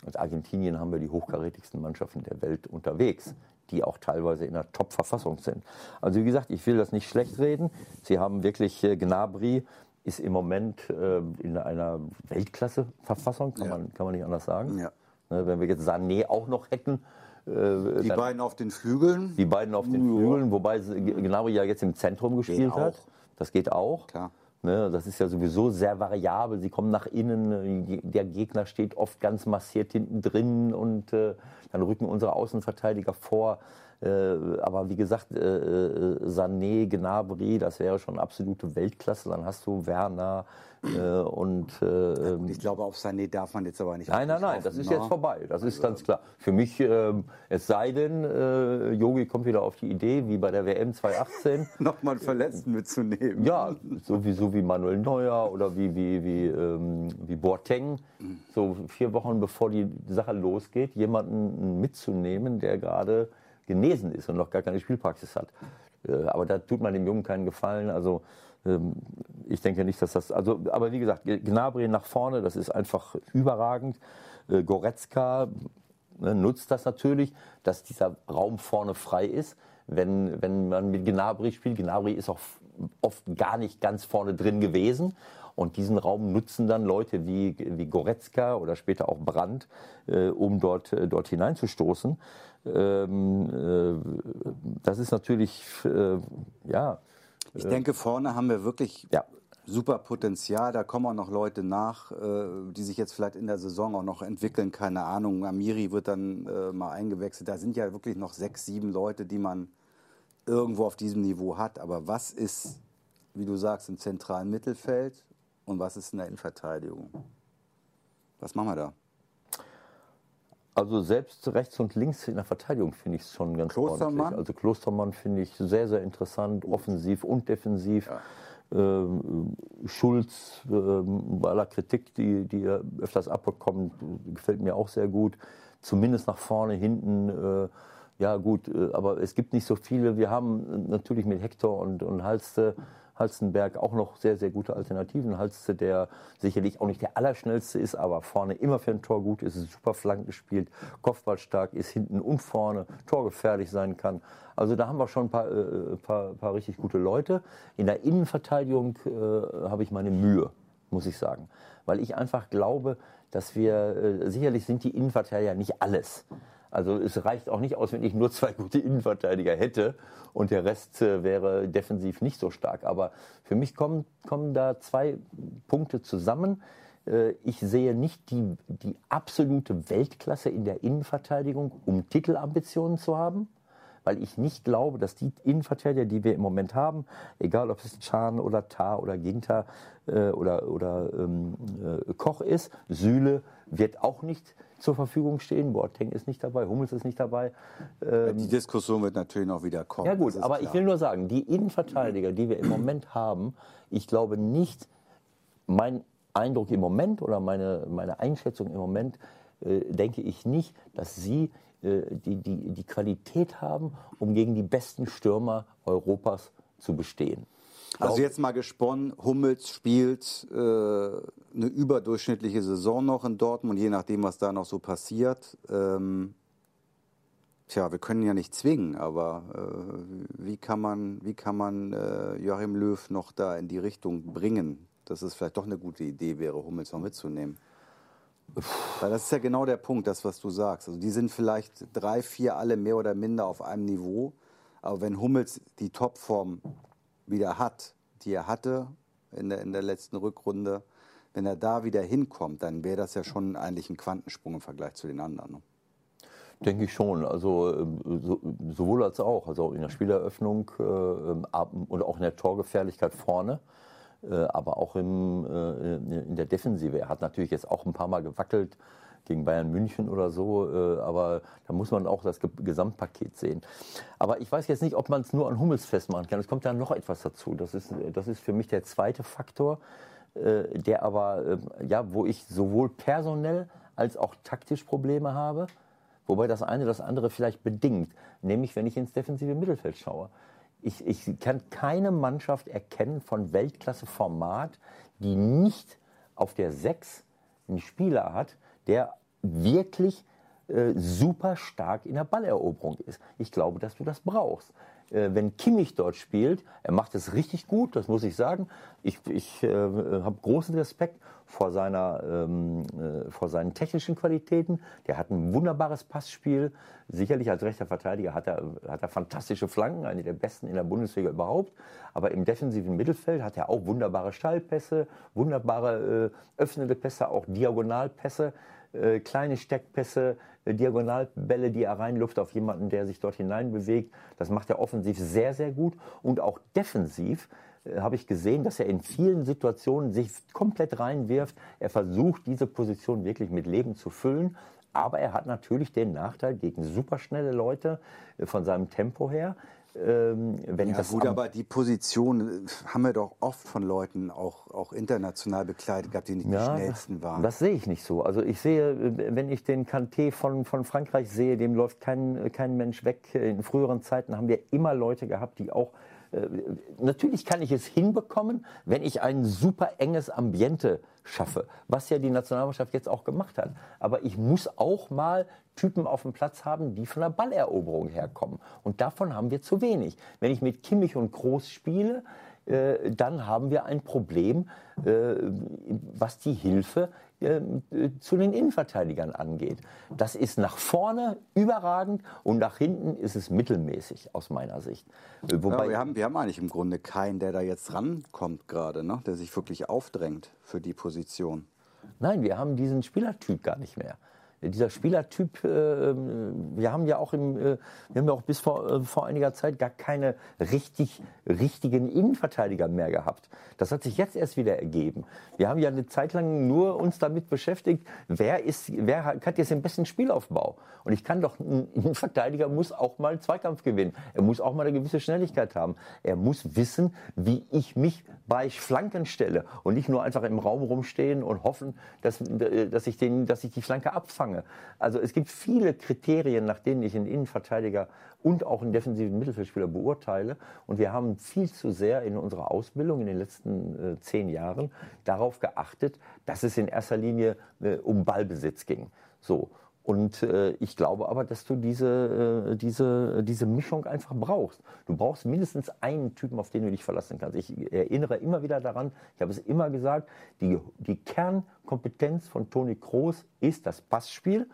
B: äh, Argentinien haben wir die hochkarätigsten Mannschaften der Welt unterwegs, die auch teilweise in einer Top-Verfassung sind. Also wie gesagt, ich will das nicht schlecht reden. Sie haben wirklich äh, Gnabry ist im Moment äh, in einer Weltklasse-Verfassung, kann, ja. man, kann man nicht anders sagen. Ja. Ne, wenn wir jetzt Sané auch noch hätten.
A: Äh, die beiden auf den Flügeln?
B: Die beiden auf den Flügeln, wobei Gnabry ja jetzt im Zentrum gespielt hat. Das geht auch. Klar. Ne, das ist ja sowieso sehr variabel. Sie kommen nach innen, der Gegner steht oft ganz massiert hinten drin und äh, dann rücken unsere Außenverteidiger vor. Äh, aber wie gesagt, äh, äh, Sané, Gnabry, das wäre schon absolute Weltklasse. Dann hast du Werner, und, äh,
A: ähm, ich glaube, auf Sané darf man jetzt aber nicht.
B: Nein, nein, nein, das ist jetzt vorbei. Das ist ganz klar. Für mich, äh, es sei denn, Yogi kommt wieder auf die Idee, wie bei der WM 2018.
A: Nochmal einen Verletzten mitzunehmen.
B: Ja, sowieso wie Manuel Neuer oder wie, wie, wie, ähm, wie Boateng. So vier Wochen bevor die Sache losgeht, jemanden mitzunehmen, der gerade genesen ist und noch gar keine Spielpraxis hat. Äh, aber da tut man dem Jungen keinen Gefallen. Also ähm, ich denke nicht, dass das. Also, aber wie gesagt, Gnabry nach vorne, das ist einfach überragend. Äh, Goretzka ne, nutzt das natürlich, dass dieser Raum vorne frei ist. Wenn, wenn man mit Gnabry spielt, Gnabry ist auch oft gar nicht ganz vorne drin gewesen. Und diesen Raum nutzen dann Leute wie, wie Goretzka oder später auch Brandt, äh, um dort, äh, dort hineinzustoßen. Ähm, äh, das ist natürlich, äh, ja,
A: ich denke, vorne haben wir wirklich ja. super Potenzial. Da kommen auch noch Leute nach, äh, die sich jetzt vielleicht in der Saison auch noch entwickeln. Keine Ahnung. Amiri wird dann äh, mal eingewechselt. Da sind ja wirklich noch sechs, sieben Leute, die man irgendwo auf diesem Niveau hat. Aber was ist, wie du sagst, im zentralen Mittelfeld und was ist in der Innenverteidigung? Was machen wir da?
B: Also selbst rechts und links in der Verteidigung finde ich es schon ganz Klostermann? ordentlich. Also Klostermann finde ich sehr, sehr interessant, offensiv und defensiv. Ja. Ähm, Schulz, ähm, bei aller Kritik, die, die er öfters abbekommt, gefällt mir auch sehr gut. Zumindest nach vorne, hinten, äh, ja gut, äh, aber es gibt nicht so viele. Wir haben natürlich mit Hector und, und Halste Halstenberg auch noch sehr, sehr gute Alternativen. Halste, der sicherlich auch nicht der allerschnellste ist, aber vorne immer für ein Tor gut ist, super flank gespielt, kopfballstark ist, hinten und vorne torgefährlich sein kann. Also da haben wir schon ein paar, äh, paar, paar richtig gute Leute. In der Innenverteidigung äh, habe ich meine Mühe, muss ich sagen. Weil ich einfach glaube, dass wir, äh, sicherlich sind die Innenverteidiger nicht alles. Also es reicht auch nicht aus, wenn ich nur zwei gute Innenverteidiger hätte und der Rest äh, wäre defensiv nicht so stark. Aber für mich kommen, kommen da zwei Punkte zusammen. Äh, ich sehe nicht die, die absolute Weltklasse in der Innenverteidigung, um Titelambitionen zu haben weil ich nicht glaube, dass die Innenverteidiger, die wir im Moment haben, egal ob es Chan oder Tar oder Ginter äh, oder, oder ähm, äh, Koch ist, Sühle wird auch nicht zur Verfügung stehen. Boateng ist nicht dabei, Hummels ist nicht dabei.
A: Ähm, die Diskussion wird natürlich noch wieder kommen.
B: Ja gut, aber klar. ich will nur sagen, die Innenverteidiger, die wir im Moment haben, ich glaube nicht, mein Eindruck im Moment oder meine, meine Einschätzung im Moment äh, denke ich nicht, dass sie äh, die, die, die Qualität haben, um gegen die besten Stürmer Europas zu bestehen.
A: Also jetzt mal gesponnen, Hummels spielt äh, eine überdurchschnittliche Saison noch in Dortmund, je nachdem, was da noch so passiert. Ähm, tja, wir können ja nicht zwingen, aber äh, wie kann man, wie kann man äh, Joachim Löw noch da in die Richtung bringen, dass es vielleicht doch eine gute Idee wäre, Hummels noch mitzunehmen? Weil das ist ja genau der Punkt, das, was du sagst. Also die sind vielleicht drei, vier alle mehr oder minder auf einem Niveau. Aber wenn Hummels die Topform wieder hat, die er hatte in der, in der letzten Rückrunde, wenn er da wieder hinkommt, dann wäre das ja schon eigentlich ein Quantensprung im Vergleich zu den anderen. Ne?
B: Denke ich schon. Also ähm, so, sowohl als auch. Also in der Spieleröffnung äh, ähm, und auch in der Torgefährlichkeit vorne. Äh, aber auch im, äh, in der Defensive. Er hat natürlich jetzt auch ein paar Mal gewackelt gegen Bayern München oder so, äh, aber da muss man auch das Gesamtpaket sehen. Aber ich weiß jetzt nicht, ob man es nur an Hummels festmachen kann. Es kommt da noch etwas dazu. Das ist, das ist für mich der zweite Faktor, der aber, ja, wo ich sowohl personell als auch taktisch Probleme habe. Wobei das eine das andere vielleicht bedingt, nämlich wenn ich ins defensive Mittelfeld schaue ich, ich kann keine Mannschaft erkennen von Weltklasse-Format, die nicht auf der 6 einen Spieler hat, der wirklich äh, super stark in der Balleroberung ist. Ich glaube, dass du das brauchst. Äh, wenn Kimmich dort spielt, er macht es richtig gut, das muss ich sagen. Ich, ich äh, habe großen Respekt vor, seiner, ähm, äh, vor seinen technischen Qualitäten. Der hat ein wunderbares Passspiel. Sicherlich als rechter Verteidiger hat er, hat er fantastische Flanken, eine der besten in der Bundesliga überhaupt. Aber im defensiven Mittelfeld hat er auch wunderbare Stallpässe, wunderbare äh, öffnende Pässe, auch Diagonalpässe. Äh, kleine Steckpässe, äh, Diagonalbälle, die er reinluft auf jemanden, der sich dort hinein bewegt. Das macht er offensiv sehr, sehr gut. Und auch defensiv äh, habe ich gesehen, dass er in vielen Situationen sich komplett reinwirft. Er versucht, diese Position wirklich mit Leben zu füllen. Aber er hat natürlich den Nachteil gegen superschnelle Leute von seinem Tempo her,
A: ähm, wenn ja, das gut, aber die Position äh, haben wir doch oft von Leuten auch, auch international bekleidet gehabt, die nicht ja, die schnellsten waren.
B: Das sehe ich nicht so. Also ich sehe, äh, wenn ich den Kanté von, von Frankreich sehe, dem läuft kein, kein Mensch weg. In früheren Zeiten haben wir immer Leute gehabt, die auch natürlich kann ich es hinbekommen, wenn ich ein super enges Ambiente schaffe, was ja die Nationalmannschaft jetzt auch gemacht hat. Aber ich muss auch mal Typen auf dem Platz haben, die von der Balleroberung herkommen. Und davon haben wir zu wenig. Wenn ich mit Kimmich und Groß spiele, äh, dann haben wir ein Problem, äh, was die Hilfe äh, zu den Innenverteidigern angeht. Das ist nach vorne überragend und nach hinten ist es mittelmäßig aus meiner Sicht.
A: Wobei ja, wir, haben, wir haben eigentlich im Grunde keinen, der da jetzt rankommt gerade, ne? der sich wirklich aufdrängt für die Position.
B: Nein, wir haben diesen Spielertyp gar nicht mehr dieser Spielertyp, äh, wir haben ja auch im, äh, wir haben ja auch bis vor, äh, vor einiger Zeit gar keine richtig, richtigen Innenverteidiger mehr gehabt. Das hat sich jetzt erst wieder ergeben. Wir haben ja eine Zeit lang nur uns damit beschäftigt, wer ist, wer hat jetzt den besten Spielaufbau? Und ich kann doch, ein Verteidiger muss auch mal Zweikampf gewinnen. Er muss auch mal eine gewisse Schnelligkeit haben. Er muss wissen, wie ich mich bei Flanken stelle und nicht nur einfach im Raum rumstehen und hoffen, dass, dass ich den, dass ich die Flanke abfange Umfange. Also es gibt viele Kriterien, nach denen ich einen Innenverteidiger und auch einen defensiven Mittelfeldspieler beurteile. Und wir haben viel zu sehr in unserer Ausbildung in den letzten äh, zehn Jahren darauf geachtet, dass es in erster Linie äh, um Ballbesitz ging. So. Und äh, ich glaube aber, dass du diese, äh, diese, diese Mischung einfach brauchst. Du brauchst mindestens einen Typen, auf den du dich verlassen kannst. Ich erinnere immer wieder daran, ich habe es immer gesagt, die, die Kernkompetenz von Toni Kroos ist das Passspiel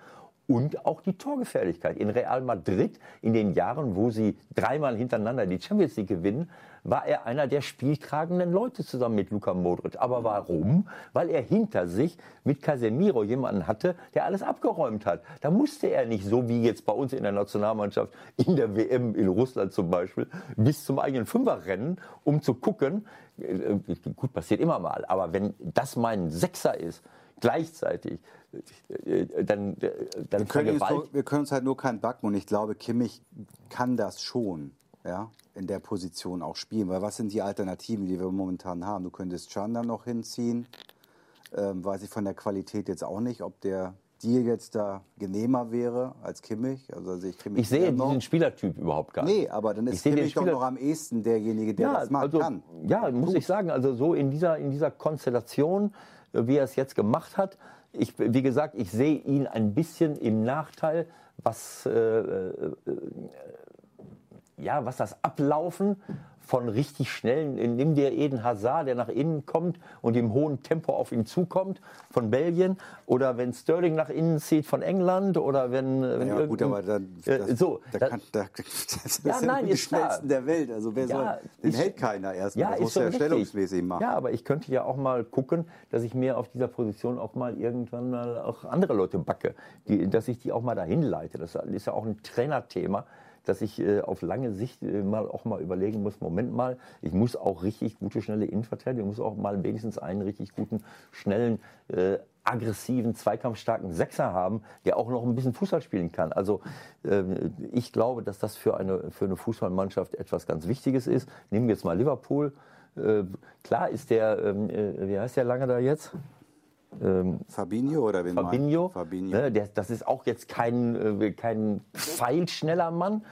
B: und auch die Torgefährlichkeit. In Real Madrid, in den Jahren, wo sie dreimal hintereinander die Champions League gewinnen, war er einer der spieltragenden Leute zusammen mit Luka Modric. Aber warum? Weil er hinter sich mit Casemiro jemanden hatte, der alles abgeräumt hat. Da musste er nicht so wie jetzt bei uns in der Nationalmannschaft in der WM in Russland zum Beispiel bis zum eigenen Fünfer rennen, um zu gucken. Äh, gut, passiert immer mal. Aber wenn das mein Sechser ist, gleichzeitig, dann, dann
A: wir können, so, wir können uns halt nur keinen backen und ich glaube, Kimmich kann das schon, ja, in der Position auch spielen, weil was sind die Alternativen, die wir momentan haben? Du könntest Chan dann noch hinziehen, Ähm, weiß ich von der Qualität jetzt auch nicht, ob der dir jetzt da genehmer wäre als Kimmich. Also sehe ich Kimmich
B: Ich sehe diesen Spielertyp überhaupt gar nicht.
A: Nee, aber dann ist Kimmich doch noch am ehesten derjenige, der das machen
B: also,
A: kann.
B: Ja, muss ich sagen, also so in dieser, in dieser Konstellation, äh, wie er es jetzt gemacht hat, ich, wie gesagt, ich sehe ihn ein bisschen im Nachteil, was, äh, äh, ja, was das Ablaufen von richtig schnellen, nimm dir Eden Hazard, der nach innen kommt und im hohen Tempo auf ihn zukommt, von Belgien, oder wenn Sterling nach innen zieht von England, oder wenn, wenn
A: Ja, gut, aber dann,
B: äh,
A: das,
B: so,
A: da kann, da, das
B: Ja,
A: sind
B: nein,
A: die
B: ist klar.
A: schnellsten der Welt. Also wer
B: Ja,
A: soll, den
B: ist-
A: hält keiner erstmal.
B: Ja,
A: das muss
B: schon
A: ja stellungsmäßig machen.
B: Ja, aber ich könnte ja auch mal gucken, dass ich mir auf dieser Position auch mal irgendwann mal auch andere Leute backe, die, dass ich die auch mal dahin leite. Das ist ja auch ein Trainerthema, dass ich äh, auf lange Sicht äh, mal auch mal überlegen muss, Moment mal, ich muss auch richtig gute, schnelle Innenverteidiger, ich muss auch mal wenigstens einen richtig guten, schnellen, äh, aggressiven, zweikampfstarken Sechser haben, der auch noch ein bisschen Fußball spielen kann. Also äh, ich glaube, dass das für eine, für eine Fußballmannschaft etwas ganz Wichtiges ist. Nehmen wir jetzt mal Liverpool. Äh, klar ist der, ähm, äh, wie heißt der lange da jetzt? Ähm,
A: Fabinho oder wen
B: Fabinho.
A: Fabinho.
B: Ne, der, das ist auch jetzt kein, äh, kein pfeilschneller Mann.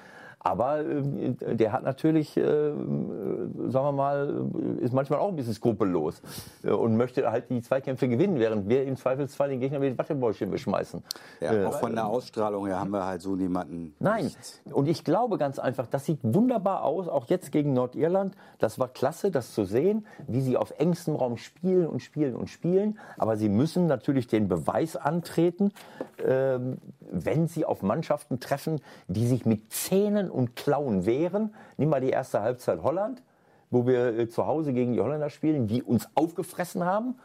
B: Aber äh, der hat natürlich, äh, sagen wir mal, ist manchmal auch ein bisschen skrupellos äh, und möchte halt die Zweikämpfe gewinnen, während wir im Zweifelsfall den Gegner mit Wattebäuschen beschmeißen.
A: Ja,
B: Äh,
A: auch von der Ausstrahlung her haben wir halt so niemanden.
B: Nein,
A: nicht.
B: und ich glaube ganz einfach, das sieht wunderbar aus, auch jetzt gegen Nordirland. Das war klasse, das zu sehen, wie sie auf engstem Raum spielen und spielen und spielen. Aber sie müssen natürlich den Beweis antreten, ähm, wenn sie auf Mannschaften treffen, die sich mit Zähnen und Klauen wehren. Nimm mal die erste Halbzeit Holland, wo wir äh, zu Hause gegen die Holländer spielen, die uns aufgefressen haben.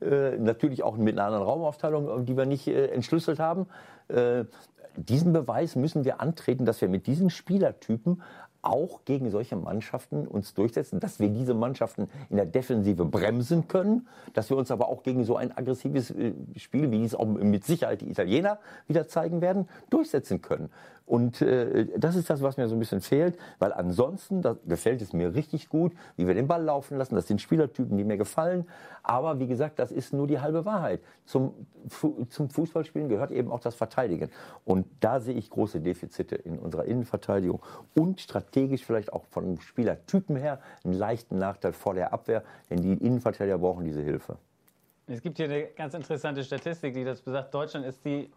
B: Äh, natürlich auch mit einer anderen Raumaufteilung, die wir nicht äh, entschlüsselt haben. Äh, diesen Beweis müssen wir antreten, dass wir mit diesen Spielertypen auch gegen solche Mannschaften uns durchsetzen, dass wir diese Mannschaften in der Defensive bremsen können, dass wir uns aber auch gegen so ein aggressives äh, Spiel, wie es auch mit Sicherheit die Italiener wieder zeigen werden, durchsetzen können. Und äh, das ist das, was mir so ein bisschen fehlt, weil ansonsten da gefällt es mir richtig gut, wie wir den Ball laufen lassen. Das sind Spielertypen, die mir gefallen. Aber wie gesagt, das ist nur die halbe Wahrheit. Zum, zum Fußballspielen gehört eben auch das Verteidigen. Und da sehe ich große Defizite in unserer Innenverteidigung und strategisch vielleicht auch von Spielertypen her einen leichten Nachteil vor der Abwehr, denn die Innenverteidiger brauchen diese Hilfe.
D: Es gibt hier eine ganz interessante Statistik, die das besagt. Deutschland ist die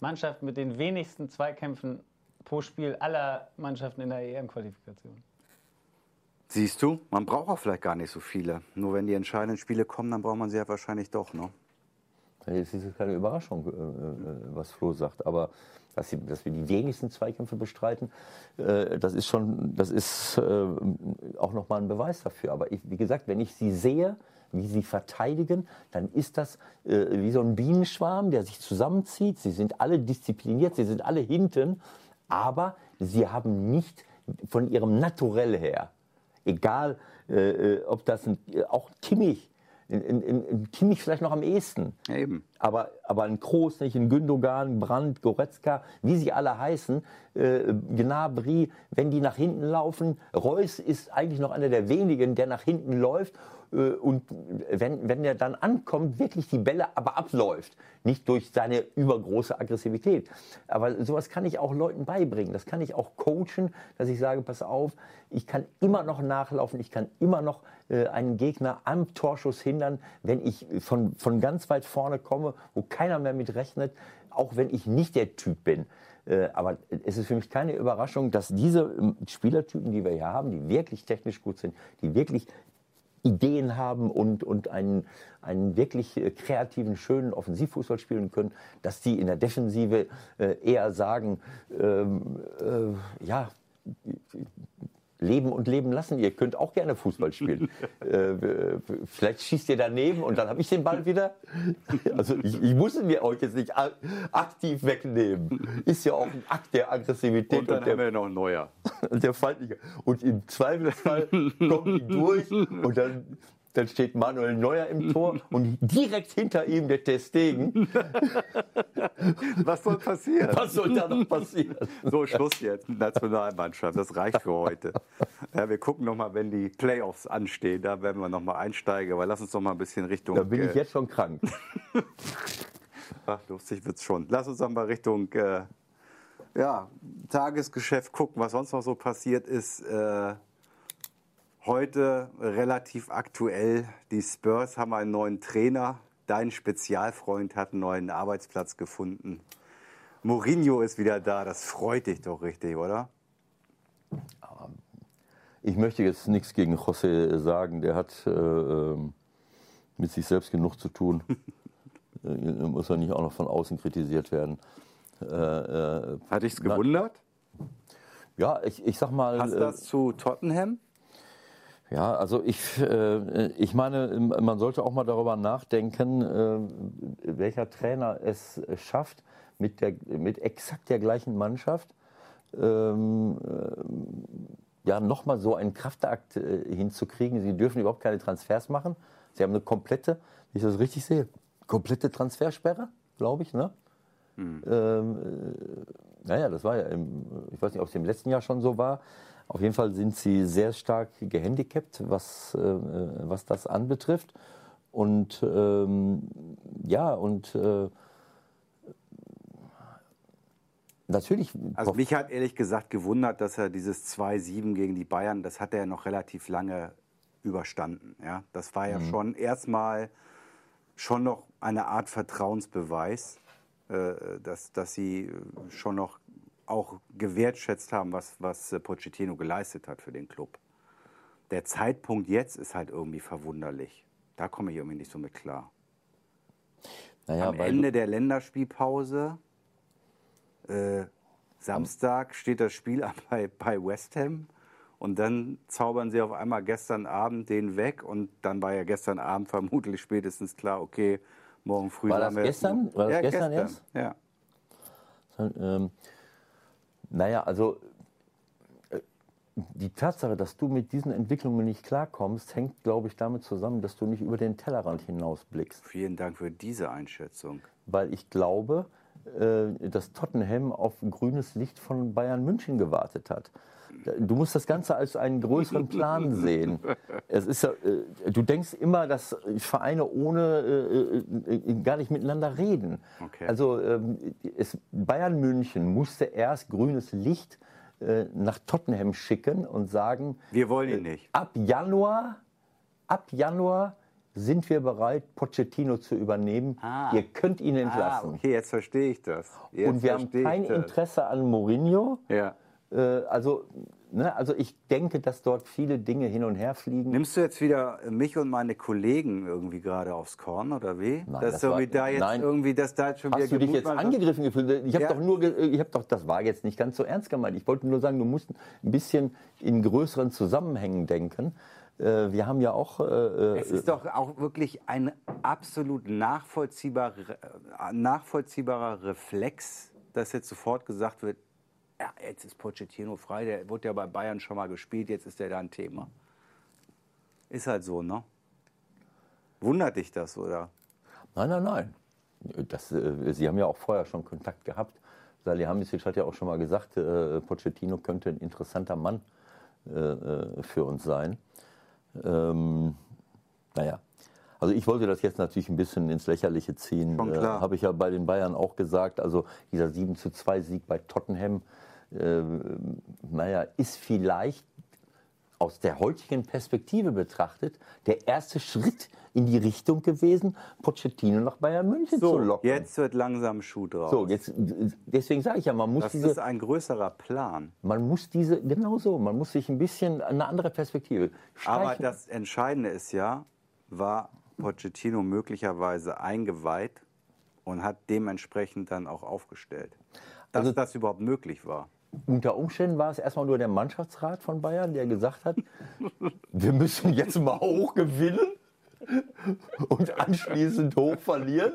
D: Mannschaft mit den wenigsten Zweikämpfen pro Spiel aller Mannschaften in der EM-Qualifikation.
A: Siehst du, man braucht auch vielleicht gar nicht so viele. Nur wenn die entscheidenden Spiele kommen, dann braucht man sie ja wahrscheinlich doch. Ne?
B: Es ist jetzt keine Überraschung, äh, äh, was Flo sagt, aber dass, sie, dass wir die wenigsten Zweikämpfe bestreiten, äh, das ist schon, das ist auch nochmal ein Beweis dafür. Aber ich, wie gesagt, wenn ich sie sehe, wie sie verteidigen, dann ist das äh, wie so ein Bienenschwarm, der sich zusammenzieht. Sie sind alle diszipliniert, sie sind alle hinten, aber sie haben nicht von ihrem Naturell her, egal äh, äh, ob das ein, auch Kimmich, in, in, in Kimmich vielleicht noch am ehesten.
A: Ja, eben.
B: Aber, aber ein Kroos, nicht, ein Gündogan, Brandt, Goretzka, wie sie alle heißen, äh, Gnabry, wenn die nach hinten laufen, Reus ist eigentlich noch einer der wenigen, der nach hinten läuft äh, und wenn, wenn er dann ankommt, wirklich die Bälle aber abläuft. Nicht durch seine übergroße Aggressivität. Aber sowas kann ich auch Leuten beibringen. Das kann ich auch coachen, dass ich sage, pass auf, ich kann immer noch nachlaufen, ich kann immer noch äh, einen Gegner am Torschuss hindern, wenn ich von, von ganz weit vorne komme, wo keiner mehr mit rechnet, auch wenn ich nicht der Typ bin. Äh, Aber es ist für mich keine Überraschung, dass diese ähm, Spielertypen, die wir hier haben, die wirklich technisch gut sind, die wirklich Ideen haben und, und einen, einen wirklich äh, kreativen, schönen Offensivfußball spielen können, dass die in der Defensive äh, eher sagen, ähm, äh, ja, leben und leben lassen. Ihr könnt auch gerne Fußball spielen. äh, vielleicht schießt ihr daneben und dann habe ich den Ball wieder. Also ich, ich muss ihn mir euch jetzt nicht aktiv wegnehmen. Ist ja auch ein Akt der Aggressivität
A: Und dann
B: der
A: haben wir noch einen Neuer.
B: der Feindliche. Und im Zweifelsfall kommt die durch und dann, dann steht Manuel Neuer im Tor und direkt hinter ihm der Testegen.
A: Was soll passieren?
B: Was soll da noch passieren?
A: So, Schluss jetzt Nationalmannschaft. Das reicht für heute. Ja, wir gucken noch mal, wenn die Playoffs anstehen. Da werden wir noch mal einsteigen. Aber lass uns noch mal ein bisschen Richtung.
B: Da bin ich
A: äh,
B: jetzt schon krank.
A: Ach, lustig wird's schon. Lass uns mal Richtung äh, ja, Tagesgeschäft gucken, was sonst noch so passiert ist. Äh, heute relativ aktuell. Die Spurs haben einen neuen Trainer. Dein Spezialfreund hat einen neuen Arbeitsplatz gefunden. Mourinho ist wieder da. Das freut dich doch richtig, oder?
B: Ich möchte jetzt nichts gegen José sagen. Der hat äh, ähm, mit sich selbst genug zu tun. äh, muss er nicht auch noch von außen kritisiert werden. Äh, äh,
A: Hat dich's
B: na-
A: gewundert?
B: Ja, ich, ich sag mal.
A: Hast du
B: äh,
A: das zu Tottenham?
B: Ja, also ich, äh, ich meine, man sollte auch mal darüber nachdenken, äh, welcher Trainer es schafft, mit, der, mit exakt der gleichen Mannschaft ähm, äh, ja, nochmal so einen Kraftakt äh, hinzukriegen. Sie dürfen überhaupt keine Transfers machen. Sie haben eine komplette, wenn ich das richtig sehe, komplette Transfersperre, glaube ich. Ne? Ähm, äh, naja, das war ja, im, ich weiß nicht, ob es im letzten Jahr schon so war. Auf jeden Fall sind sie sehr stark gehandicapt, was, äh, was das anbetrifft. Und ähm, ja, und äh, natürlich.
A: Also mich hat ehrlich gesagt gewundert, dass er dieses 2-7 gegen die Bayern, das hat er ja noch relativ lange überstanden. Ja? Das war ja schon erstmal schon noch eine Art Vertrauensbeweis, äh, dass, dass sie schon noch auch gewertschätzt haben, was, was äh, Pochettino geleistet hat für den Club. Der Zeitpunkt jetzt ist halt irgendwie verwunderlich. Da komme ich irgendwie nicht so mit klar.
B: naja,
A: Am Ende der Länderspielpause, äh, Samstag, steht das Spiel bei, bei West Ham. Und dann zaubern sie auf einmal gestern Abend den weg. Und dann war ja gestern Abend vermutlich spätestens klar, okay, morgen früh
B: War das gestern? War das
A: ja,
B: gestern
A: gestern. Ja.
B: Ähm, naja, also äh, die Tatsache, dass du mit diesen Entwicklungen nicht klarkommst, hängt, glaube ich, damit zusammen, dass du nicht über den Tellerrand hinausblickst.
A: Vielen Dank für diese Einschätzung.
B: Weil ich glaube, äh, dass Tottenham auf grünes Licht von Bayern München gewartet hat. Du musst das Ganze als einen größeren Plan sehen. Es ist ja, äh, du denkst immer, dass Vereine ohne äh, äh, gar nicht miteinander reden.
A: Okay.
B: Also ähm, es, Bayern München musste erst grünes Licht äh, nach Tottenham schicken und sagen,
A: Wir wollen ihn nicht.
B: ab Januar, ab Januar sind wir bereit, Pochettino zu übernehmen.
A: Ah.
B: Ihr könnt ihn
A: Ah,
B: entlassen.
A: okay, jetzt verstehe ich das. Jetzt
B: Und wir haben kein
A: das.
B: Interesse an Mourinho.
A: Ja.
B: Äh, also, ne, also ich denke, dass dort viele Dinge hin und her fliegen.
A: Nimmst du jetzt wieder mich und meine Kollegen irgendwie gerade aufs Korn oder wie?
B: Nein,
A: dass
B: das
A: du
B: war-
A: irgendwie da jetzt
B: nein.
A: irgendwie, dass da jetzt schon wieder
B: Hast du dich jetzt angegriffen gefühlt? Ich habe
A: Ja.
B: doch nur, ich habe doch, das war jetzt nicht ganz so ernst gemeint. Ich wollte nur sagen, du musst ein bisschen in größeren Zusammenhängen denken. Äh, Wir haben ja auch, äh,
A: Es ist doch auch wirklich ein absolut nachvollziehbar, äh, nachvollziehbarer Reflex, dass jetzt sofort gesagt wird, ja, jetzt ist Pochettino frei, der wurde ja bei Bayern schon mal gespielt, jetzt ist der da ein Thema. Ist halt so, ne? Wundert dich das, oder?
B: Nein, nein, nein. Das, äh, Sie haben ja auch vorher schon Kontakt gehabt. Salihamidzic hat ja auch schon mal gesagt, äh, Pochettino könnte ein interessanter Mann äh, äh, für uns sein. Ähm, naja, also ich wollte das jetzt natürlich ein bisschen ins Lächerliche ziehen.
A: Schon klar.
B: Äh, Habe ich ja bei den Bayern auch gesagt. Also dieser 7 zu 2 Sieg bei Tottenham, äh, naja, ist vielleicht aus der heutigen Perspektive betrachtet der erste Schritt in die Richtung gewesen, Pochettino nach Bayern München zu locken.
A: jetzt wird langsam Schuh draus.
B: So, jetzt, deswegen sage ich ja, man muss
A: das
B: diese,
A: ist ein größerer Plan.
B: man muss diese, genau so, man muss sich ein bisschen eine andere Perspektive
A: Aber
B: streichen.
A: das Entscheidende ist ja, war Pochettino möglicherweise eingeweiht und hat dementsprechend dann auch aufgestellt. Dass
B: Also-
A: das überhaupt möglich war.
B: Unter Umständen war es erstmal nur der Mannschaftsrat von Bayern, der gesagt hat, wir müssen jetzt mal hoch gewinnen und anschließend hoch verlieren.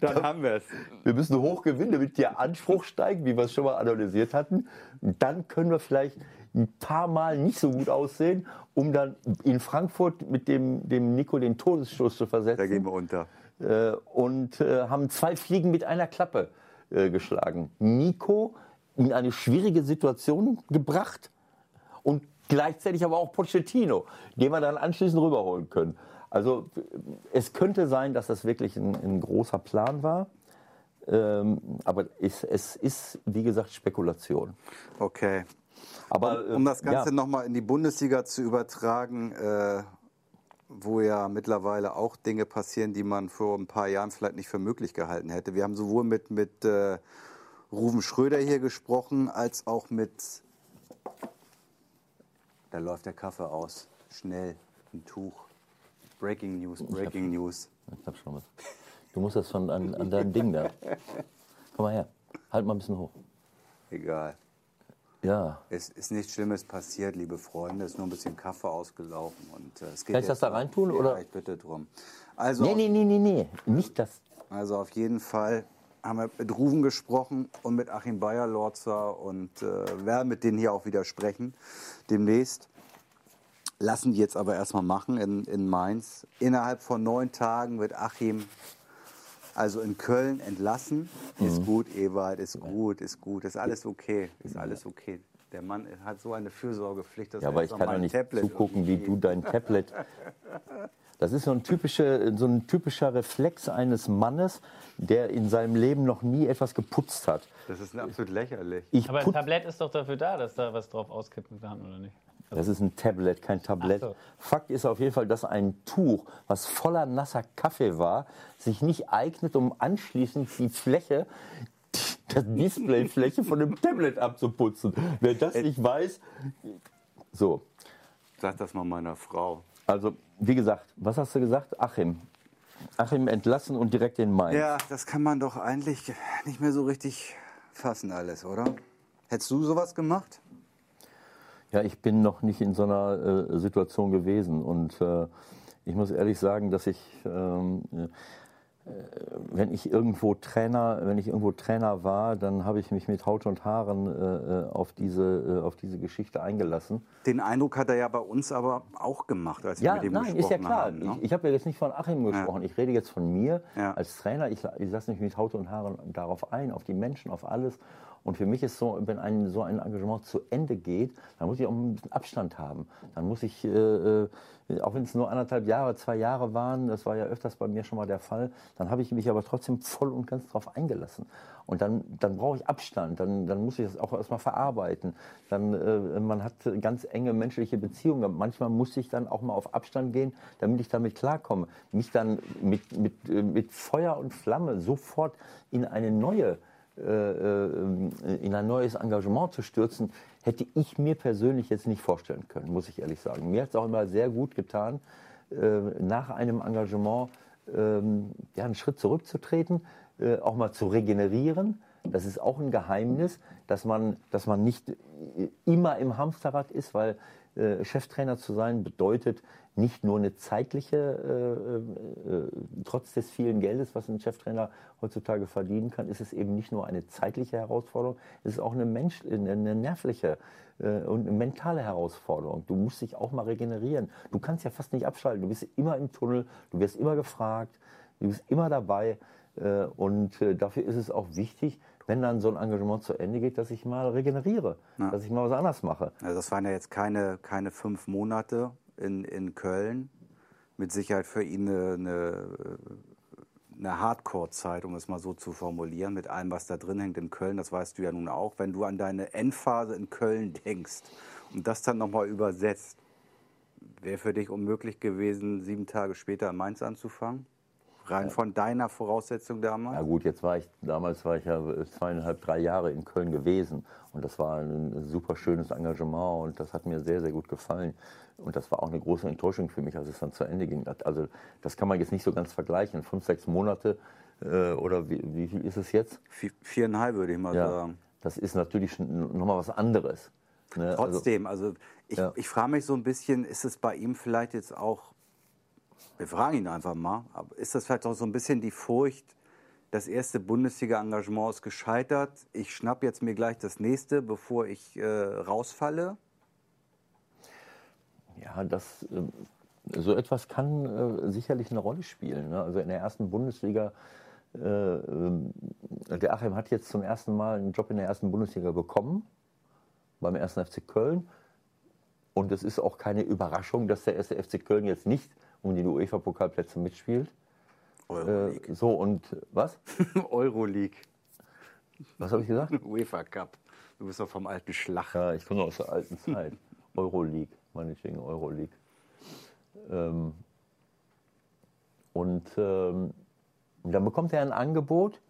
A: Dann haben wir es.
B: Wir müssen hoch gewinnen, damit der Anspruch steigt, wie wir es schon mal analysiert hatten. Dann können wir vielleicht ein paar Mal nicht so gut aussehen, um dann in Frankfurt mit dem, dem Nico den Todesstoß zu versetzen.
A: Da gehen wir unter.
B: Äh, und äh, haben zwei Fliegen mit einer Klappe äh, geschlagen. Nico in eine schwierige Situation gebracht und gleichzeitig aber auch Pochettino, den wir dann anschließend rüberholen können. Also es könnte sein, dass das wirklich ein, ein großer Plan war. Ähm, aber es, es, ist, wie gesagt, Spekulation.
A: Okay.
B: Aber,
A: um, um das Ganze
B: ja.
A: nochmal in die Bundesliga zu übertragen, äh, wo ja mittlerweile auch Dinge passieren, die man vor ein paar Jahren vielleicht nicht für möglich gehalten hätte. Wir haben sowohl mit, mit äh, Ruven Schröder hier gesprochen, als auch mit. Da läuft der Kaffee aus. Schnell, ein Tuch. Breaking News, Breaking News.
B: Ich hab schon was. Du musst das von an, an deinem Ding da. Komm mal her. Halt mal ein bisschen hoch.
A: Egal.
B: Ja.
A: Es ist nichts Schlimmes passiert, liebe Freunde. Es ist nur ein bisschen Kaffee ausgelaufen. Und, äh, es geht
B: Kann ich das da reintun,
A: Ja,
B: oder?
A: ich bitte drum. Also,
B: Nee, nee, nee, nee, nee. Nicht das.
A: also auf jeden Fall haben wir mit Ruven gesprochen und mit Achim Bayer-Lorzer und äh, werden mit denen hier auch wieder sprechen demnächst. Lassen die jetzt aber erstmal machen in, in Mainz. Innerhalb von neun Tagen wird Achim also in Köln entlassen. Ist gut, Ewald, ist gut, ist gut, ist alles okay, ist alles okay. Der Mann hat so eine Fürsorgepflicht, dass
B: Ja,
A: er
B: aber ich kann doch nicht
A: Tablet
B: zugucken, wie du dein Tablet. Das ist so ein, typische, so ein typischer Reflex eines Mannes, der in seinem Leben noch nie etwas geputzt hat.
A: Das ist absolut lächerlich.
B: Ich
D: Aber ein Tablett ist doch dafür da, dass da was drauf auskippen kann, oder nicht?
B: das ist ein Tablet, kein Tablett.
D: So.
B: Fakt ist auf jeden Fall, dass ein Tuch, was voller nasser Kaffee war, sich nicht eignet, um anschließend die Fläche, die Displayfläche von dem Tablet abzuputzen. Wer das nicht weiß, so.
A: Sag das mal meiner Frau.
B: Also, wie gesagt, was hast du gesagt? Achim. Achim entlassen und direkt in Mainz.
A: Ja, das kann man doch eigentlich nicht mehr so richtig fassen alles, oder? Hättest du sowas gemacht?
B: Ja, ich bin noch nicht in so einer äh, Situation gewesen. Und äh, ich muss ehrlich sagen, dass ich, ähm, äh, wenn ich irgendwo Trainer, wenn ich irgendwo Trainer war, dann habe ich mich mit Haut und Haaren äh, äh, auf, diese, äh, auf diese Geschichte eingelassen.
A: Den Eindruck hat er ja bei uns aber auch gemacht, als wir
B: Ja,
A: mit ihm
B: nein,
A: gesprochen
B: ist ja klar.
A: haben. Ne?
B: Ich, ich habe ja jetzt nicht von Achim gesprochen. Ich rede jetzt von mir
A: Ja.
B: als Trainer. Ich, ich lasse mich mit Haut und Haaren darauf ein, auf die Menschen, auf alles. Und für mich ist so, wenn ein, so ein Engagement zu Ende geht, dann muss ich auch ein bisschen Abstand haben. Dann muss ich, äh, äh, auch wenn es nur anderthalb Jahre, zwei Jahre waren, das war ja öfters bei mir schon mal der Fall, dann habe ich mich aber trotzdem voll und ganz darauf eingelassen. Und dann, dann brauche ich Abstand, dann, dann muss ich das auch erstmal verarbeiten. Dann, äh, man hat ganz enge menschliche Beziehungen. Manchmal muss ich dann auch mal auf Abstand gehen, damit ich damit klarkomme. Mich dann mit, mit, äh, mit Feuer und Flamme sofort in eine neue in ein neues Engagement zu stürzen, hätte ich mir persönlich jetzt nicht vorstellen können, muss ich ehrlich sagen. Mir hat es auch immer sehr gut getan, äh, nach einem Engagement ähm, einen Schritt zurückzutreten, äh, auch mal zu regenerieren. Das ist auch ein Geheimnis, dass man, dass man nicht äh, immer im Hamsterrad ist, weil äh, Cheftrainer zu sein bedeutet nicht nur eine zeitliche, äh, äh, trotz des vielen Geldes, was ein Cheftrainer heutzutage verdienen kann, ist es eben nicht nur eine zeitliche Herausforderung, es ist auch eine, Mensch, eine nervliche äh, und eine mentale Herausforderung. Du musst dich auch mal regenerieren. Du kannst ja fast nicht abschalten. Du bist immer im Tunnel, du wirst immer gefragt, du bist immer dabei. Äh, und äh, dafür ist es auch wichtig, wenn dann so ein Engagement zu Ende geht, dass ich mal regeneriere, dass ich mal was anderes mache.
A: Also das waren ja jetzt keine, keine fünf Monate in, in Köln. Mit Sicherheit für ihn eine, eine, eine Hardcore-Zeit, um es mal so zu formulieren, mit allem, was da drin hängt in Köln. Das weißt du ja nun auch. Wenn du an deine Endphase in Köln denkst und das dann nochmal übersetzt, wäre für dich unmöglich gewesen, sieben Tage später in Mainz anzufangen? Rein von deiner Voraussetzung damals?
B: Ja gut, jetzt war ich, damals war ich ja zweieinhalb, drei Jahre in Köln gewesen und das war ein super schönes Engagement und das hat mir sehr, sehr gut gefallen. Und das war auch eine große Enttäuschung für mich, als es dann zu Ende ging. Also das kann man jetzt nicht so ganz vergleichen. Fünf, sechs Monate äh, oder wie, wie viel ist es jetzt?
A: Vi- Viereinhalb würde ich mal
B: Ja,
A: sagen.
B: das ist natürlich nochmal was anderes. Ne? Also,
A: Trotzdem, also, ich,
B: Ja.
A: ich frage mich so ein bisschen, ist es bei ihm vielleicht jetzt auch, wir fragen ihn einfach mal, ist das vielleicht auch so ein bisschen die Furcht, das erste Bundesliga-Engagement ist gescheitert, ich schnapp jetzt mir gleich das nächste, bevor ich äh, rausfalle?
B: Ja, das, äh, so etwas kann äh, sicherlich eine Rolle spielen. Ne? Also in der ersten Bundesliga, äh, der Achim hat jetzt zum ersten Mal einen Job in der ersten Bundesliga bekommen, beim ersten FC Köln. Und es ist auch keine Überraschung, dass der erste FC Köln jetzt nicht um die UEFA-Pokalplätze mitspielt.
A: Euroleague.
B: Äh, so, und was?
A: Euroleague.
B: Was habe ich gesagt?
A: UEFA Cup. Du bist doch vom alten Schlag.
B: Ja, ich komme aus der alten Zeit. Euroleague, meinetwegen Euroleague. Ähm, und ähm, dann bekommt er ein Angebot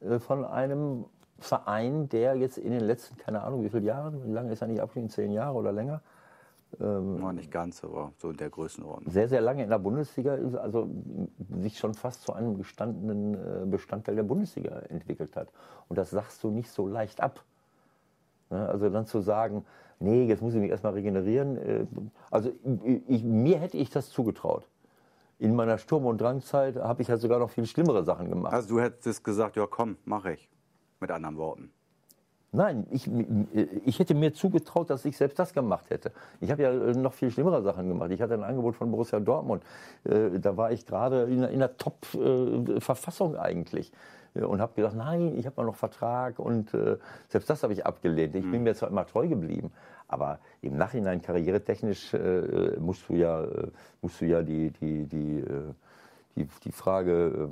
B: äh, von einem Verein, der jetzt in den letzten, keine Ahnung, wie viele Jahre, wie lange ist er nicht abgestiegen, zehn Jahre oder länger,
A: War nicht ganz, aber so in der Größenordnung.
B: sehr, sehr lange in der Bundesliga ist, also sich schon fast zu einem gestandenen äh, Bestandteil der Bundesliga entwickelt hat. Und das sagst du nicht so leicht ab. Ne? Also dann zu sagen, nee, jetzt muss ich mich erstmal regenerieren. äh, Also ich, mir hätte ich das zugetraut. In meiner Sturm- und Drangzeit habe ich halt sogar noch viel schlimmere Sachen gemacht.
A: Also du hättest gesagt, ja komm, mache ich. Mit anderen Worten.
B: Nein, ich, ich hätte mir zugetraut, dass ich selbst das gemacht hätte. Ich habe ja äh, noch viel schlimmere Sachen gemacht. Ich hatte ein Angebot von Borussia Dortmund. Äh, Da war ich gerade in, der Top-Verfassung eigentlich. Äh, Und habe gedacht, nein, ich habe noch Vertrag und äh, selbst das habe ich abgelehnt. Ich bin mir zwar immer treu geblieben, aber im Nachhinein karrieretechnisch äh, musst du ja, äh, musst du ja die, die, die, äh, die, die Frage,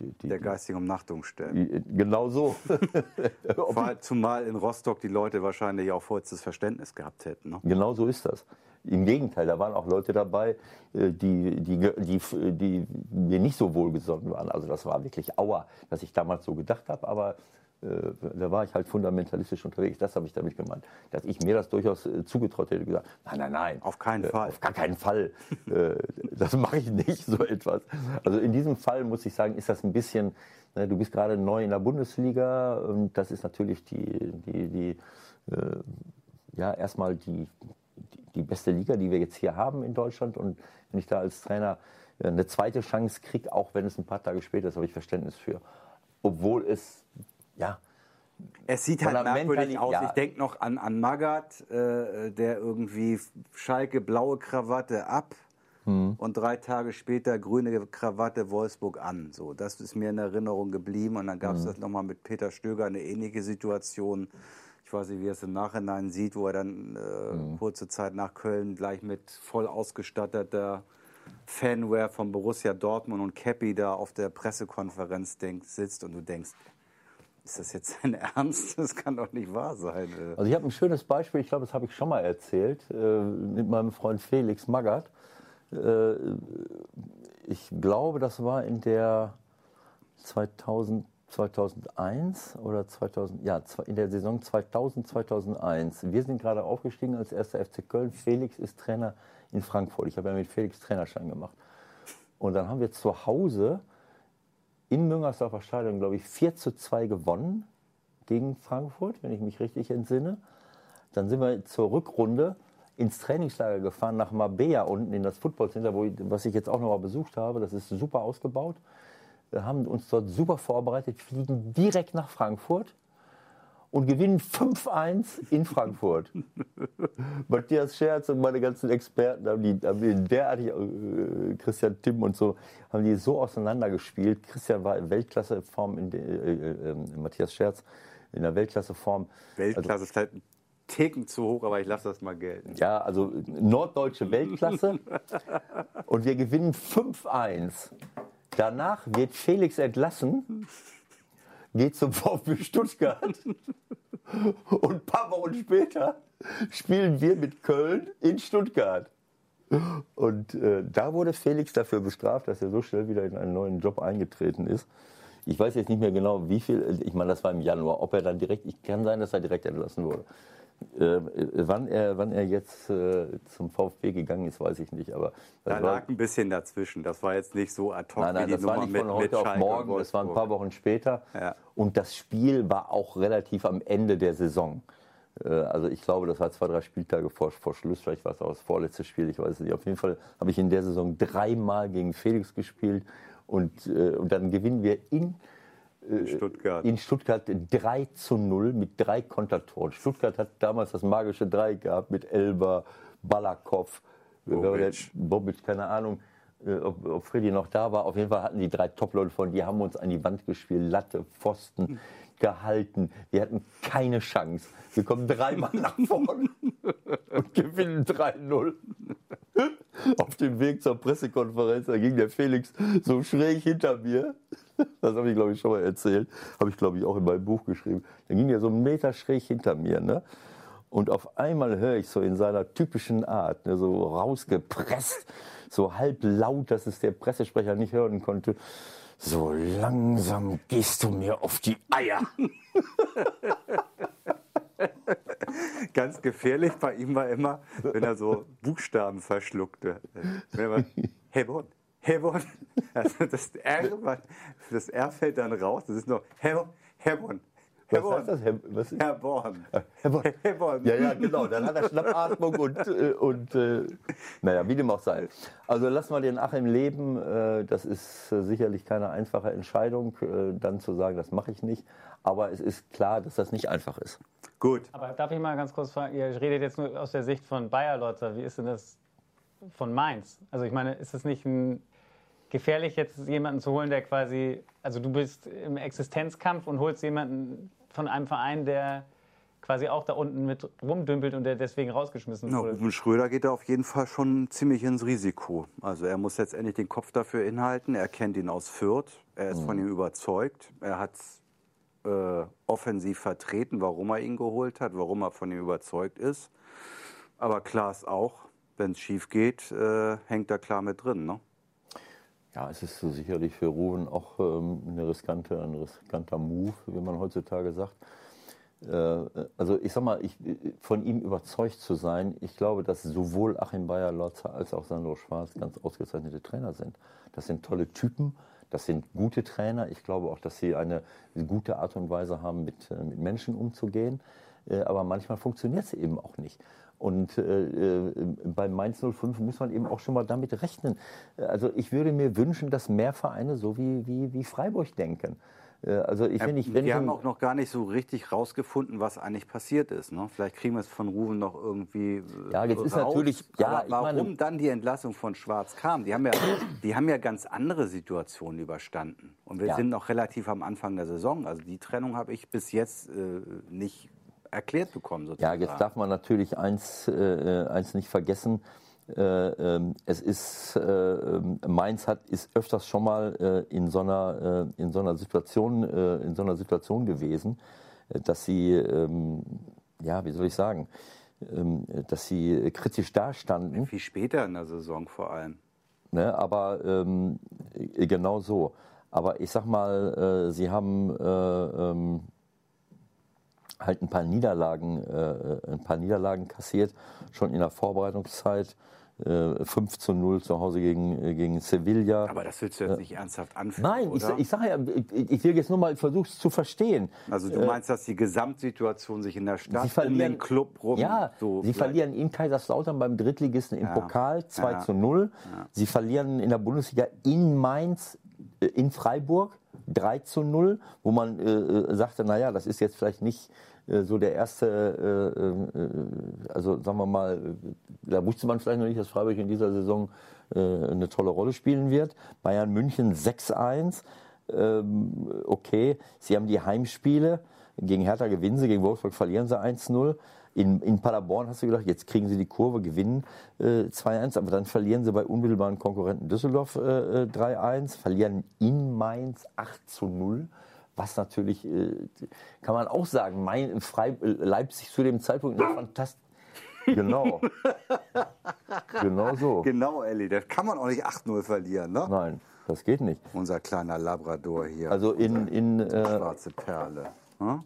B: äh, die,
A: Der geistigen Umnachtung stellen.
B: die, genau so.
A: Zumal in Rostock die Leute wahrscheinlich auch vollstes Verständnis gehabt hätten. Ne?
B: Genau so ist das. Im Gegenteil, da waren auch Leute dabei, äh, die, die, die, die mir nicht so wohlgesonnen waren. Also das war wirklich Aua, dass ich damals so gedacht habe, aber äh, da war ich halt fundamentalistisch unterwegs. Das habe ich damit gemeint. Dass ich mir das durchaus äh, zugetraut hätte, gesagt, nein, nein, nein.
A: Auf keinen
B: äh,
A: Fall.
B: Auf gar keinen Fall. Äh, das mache ich nicht, so etwas. Also in diesem Fall muss ich sagen, ist das ein bisschen, ne, du bist gerade neu in der Bundesliga und das ist natürlich die, die, die äh, ja, erstmal die, die, die beste Liga, die wir jetzt hier haben in Deutschland. Und wenn ich da als Trainer äh, eine zweite Chance kriege, auch wenn es ein paar Tage später ist, habe ich Verständnis für. Obwohl es, ja,
A: Es sieht halt merkwürdig aus.
B: ja.
A: Ich denke noch an, an Magath, äh, der irgendwie Schalke blaue Krawatte ab
B: Hm.
A: und drei Tage später grüne Krawatte Wolfsburg an. So, das ist mir in Erinnerung geblieben. Und dann gab
B: Hm.
A: es das nochmal mit Peter Stöger, eine ähnliche Situation. Ich weiß nicht, wie er es im Nachhinein sieht, wo er dann äh,
B: Hm.
A: kurze Zeit nach Köln gleich mit voll ausgestatteter Fanware von Borussia Dortmund und Cappy da auf der Pressekonferenz denkt, sitzt und du denkst, ist das jetzt ein Ernst? Das kann doch nicht wahr sein.
B: Also ich habe ein schönes Beispiel, ich glaube, das habe ich schon mal erzählt, äh, mit meinem Freund Felix Magath. Äh, ich glaube, das war in der 2000, 2001 oder 2000, ja, in der Saison 2000, 2001. Wir sind gerade aufgestiegen als erster FC Köln. Felix ist Trainer in Frankfurt. Ich habe ja mit Felix Trainerschein gemacht. Und dann haben wir zu Hause in Müngersdorfer Stadion, glaube ich, 4 zu 2 gewonnen gegen Frankfurt, wenn ich mich richtig entsinne. Dann sind wir zur Rückrunde ins Trainingslager gefahren nach Marbella unten in das Football Center, ich, was ich jetzt auch noch mal besucht habe. Das ist super ausgebaut. Wir haben uns dort super vorbereitet, fliegen direkt nach Frankfurt und gewinnen 5-1 in Frankfurt. Matthias Scherz und meine ganzen Experten haben die, haben die derartig, äh, Christian Timm und so, haben die so auseinandergespielt. Christian war in Weltklasseform, in der, äh, äh, äh, Matthias Scherz in der Weltklasseform.
A: Weltklasse ist vielleicht ein Ticken zu hoch, aber ich lasse das mal gelten.
B: Ja, also norddeutsche Weltklasse. Und wir gewinnen 5-1. Danach wird Felix entlassen, geht zum VfB Stuttgart. Und ein paar Wochen später spielen wir mit Köln in Stuttgart. Und äh, da wurde Felix dafür bestraft, dass er so schnell wieder in einen neuen Job eingetreten ist. Ich weiß jetzt nicht mehr genau, wie viel, ich meine, das war im Januar, ob er dann direkt, ich kann sein, dass er direkt entlassen wurde. Äh, wann, er, wann er jetzt äh, zum VfB gegangen ist, weiß ich nicht. Aber
A: Da
B: war,
A: lag ein bisschen dazwischen. Das war jetzt nicht so ad hoc
B: nein, nein,
A: wie die
B: das war
A: Nummer
B: nicht
A: mit,
B: von heute auf morgen, das war ein paar Wochen später.
A: Ja.
B: Und das Spiel war auch relativ am Ende der Saison. Äh, Also ich glaube, das war zwei, drei Spieltage vor, vor Schluss, vielleicht war es auch das vorletzte Spiel, ich weiß es nicht. Auf jeden Fall habe ich in der Saison dreimal gegen Felix gespielt und, äh, und dann gewinnen wir in
A: Stuttgart.
B: in Stuttgart 3 zu 0 mit drei Kontertoren. Stuttgart hat damals das magische Dreieck gehabt mit Elber, Balakow, Bobic, Bobic keine Ahnung, äh, ob, ob Freddy noch da war. Auf jeden Fall hatten die drei Top-Leute von, die haben uns an die Wand gespielt, Latte, Pfosten gehalten. Wir hatten keine Chance. Wir kommen dreimal nach vorne und gewinnen 3-0. Auf dem Weg zur Pressekonferenz, da ging der Felix so schräg hinter mir. Das habe ich, glaube ich, schon mal erzählt. Habe ich, glaube ich, auch in meinem Buch geschrieben. Da ging er so einen Meter schräg hinter mir. Ne? Und auf einmal höre ich so in seiner typischen Art, ne, so rausgepresst, so halb laut, dass es der Pressesprecher nicht hören konnte. So langsam gehst du mir auf die Eier.
A: Ganz gefährlich bei ihm war immer, wenn er so Buchstaben verschluckte. Wenn er mal, Hebron, Hebron. Also das, R, das R fällt dann raus. Das ist nur Hebron, Hebron.
B: Was heißt das? Herr, was
A: Herr Born.
B: Herr Born.
A: Herr Born.
B: Ja, ja, genau. Dann hat er Schnappatmung und, äh, und äh, naja, wie dem auch sei. Also lassen wir den Achim leben. Äh, das ist äh, sicherlich keine einfache Entscheidung, äh, dann zu sagen, das mache ich nicht. Aber es ist klar, dass das nicht einfach ist.
A: Gut.
D: Aber darf ich mal ganz kurz fragen, ihr redet jetzt nur aus der Sicht von Bayer Lotzer, wie ist denn das von Mainz? Also ich meine, ist es nicht ein gefährlich, jetzt jemanden zu holen, der quasi, also du bist im Existenzkampf und holst jemanden von einem Verein, der quasi auch da unten mit rumdümpelt und der deswegen rausgeschmissen
A: Na,
D: wurde.
A: Ruben Schröder geht da auf jeden Fall schon ziemlich ins Risiko. Also er muss letztendlich den Kopf dafür inhalten. Er kennt ihn aus Fürth. Er ist von ihm überzeugt. Er hat äh, offensiv vertreten, warum er ihn geholt hat, warum er von ihm überzeugt ist. Aber klar ist auch, wenn es schief geht, äh, hängt er klar mit drin. Ne?
B: Ja, es ist sicherlich für Ruben auch ähm, eine riskante, ein riskanter Move, wie man heutzutage sagt. Äh, also ich sag mal, ich, von ihm überzeugt zu sein, ich glaube, dass sowohl Achim Bayer-Lotzer als auch Sandro Schwarz ganz ausgezeichnete Trainer sind. Das sind tolle Typen, das sind gute Trainer. Ich glaube auch, dass sie eine gute Art und Weise haben, mit, äh, mit Menschen umzugehen. Äh, aber manchmal funktioniert es eben auch nicht. Und äh, äh, bei Mainz 05 muss man eben auch schon mal damit rechnen. Also ich würde mir wünschen, dass mehr Vereine so wie, wie, wie Freiburg denken. Äh, Also ich, wenn ich, wenn
A: wir haben auch noch gar nicht so richtig rausgefunden, was eigentlich passiert ist. Ne? Vielleicht kriegen wir es von Ruben noch irgendwie äh,
B: Ja, jetzt ist
A: raus.
B: natürlich- ja,
A: warum
B: meine-
A: dann die Entlassung von Schwarz kam? Die haben ja, die haben ja ganz andere Situationen überstanden. Und wir
B: Ja.
A: sind noch relativ am Anfang der Saison. Also die Trennung habe ich bis jetzt äh, nicht erklärt bekommen.
B: Ja,
A: Sozusagen.
B: jetzt darf man natürlich eins, äh, äh, eins nicht vergessen. Äh, ähm, es ist, äh, Mainz hat, ist öfters schon mal äh, in, so einer, äh, in, so einer Situation, in so einer Situation gewesen, dass sie, ähm, ja, wie soll ich sagen, ähm, dass sie kritisch dastanden.
A: Viel später in der Saison vor allem.
B: Ne, aber ähm, äh, genau so. Aber ich sag mal, äh, sie haben äh, ähm, halt ein paar Niederlagen, äh, ein paar Niederlagen kassiert, schon in der Vorbereitungszeit. Äh, 5 zu 0 zu Hause gegen, äh, gegen Sevilla.
A: Aber das willst du jetzt nicht ernsthaft anführen,
B: Nein, ich,
A: oder?
B: ich sage ja, ich, ich will jetzt nur mal versuchen es zu verstehen.
A: also du meinst, dass die Gesamtsituation sich in der Stadt um den Club rum
B: Ja,
A: so
B: sie
A: vielleicht-
B: verlieren in Kaiserslautern beim Drittligisten im
A: Ja.
B: Pokal 2
A: Ja.
B: zu 0. Sie verlieren in der Bundesliga in Mainz, äh, in Freiburg 3 zu 0, wo man äh, äh, sagte, naja, das ist jetzt vielleicht nicht äh, so der erste, äh, äh, also sagen wir mal, äh, da wusste man vielleicht noch nicht, dass Freiburg in dieser Saison äh, eine tolle Rolle spielen wird. Bayern München 6-1. Ähm, okay, sie haben die Heimspiele. Gegen Hertha gewinnen sie, gegen Wolfsburg verlieren sie 1-0. In, in Paderborn hast du gedacht, jetzt kriegen sie die Kurve, gewinnen äh, 2-1, aber dann verlieren sie bei unmittelbaren Konkurrenten Düsseldorf äh, äh, 3-1, verlieren in Mainz 8-0. Was natürlich, äh, kann man auch sagen, mein, Frei, äh, Leipzig zu dem Zeitpunkt eine fantast Genau. genau so.
A: Genau, Elli, das kann man auch nicht 8-0 verlieren, ne?
B: Nein, das geht nicht.
A: Unser kleiner Labrador hier.
B: Also in, in äh,
A: Schwarze Perle. Ne?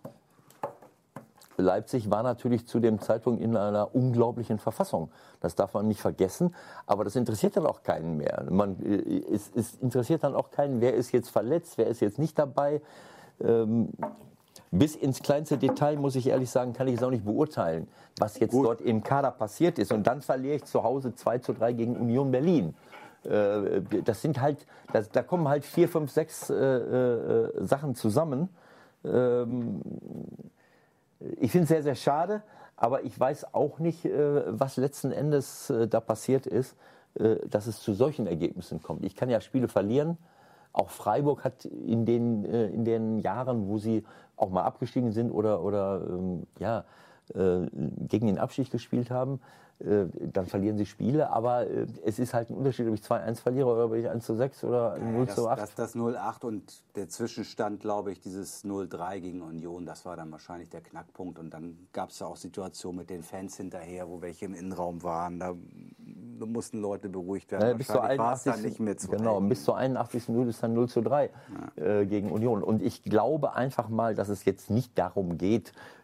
B: Leipzig war natürlich zu dem Zeitpunkt in einer unglaublichen Verfassung. Das darf man nicht vergessen. Aber das interessiert dann auch keinen mehr. Man, äh, es, es interessiert dann auch keinen, wer ist jetzt verletzt, wer ist jetzt nicht dabei. Ähm, bis ins kleinste Detail, muss ich ehrlich sagen, kann ich es auch nicht beurteilen, was jetzt
A: Gut.
B: dort im Kader passiert ist. Und dann verliere ich zu Hause 2 zu 3 gegen Union Berlin. Äh, Das sind halt, das, da kommen halt vier, fünf, sechs äh, äh, Sachen zusammen. Ähm, ich finde es sehr, sehr schade, Aber ich weiß auch nicht, äh, was letzten Endes äh, da passiert ist, äh, dass es zu solchen Ergebnissen kommt. Ich kann ja Spiele verlieren. Auch Freiburg hat in den, in den Jahren, wo sie auch mal abgestiegen sind oder, oder ähm, ja, gegen den Abstieg gespielt haben, dann verlieren sie Spiele. Aber äh, es ist halt ein Unterschied, ob ich 2-1 verliere oder ob ich 1 zu 6 oder 0
A: das,
B: zu 8.
A: Das, das 0-8 und der Zwischenstand, glaube ich, dieses 0-3 gegen Union, das war dann wahrscheinlich der Knackpunkt. Und dann gab es ja auch Situationen mit den Fans hinterher, wo welche im Innenraum waren. Da mussten Leute beruhigt werden.
B: Ja, bis zur
A: Wahrscheinlich war es
B: 81.
A: dann nicht mehr zu
B: Genau,
A: halten.
B: bis zur 81. Minute ist dann 0 zu 3 äh, gegen Union. Und ich glaube einfach mal, dass es jetzt nicht darum geht, äh,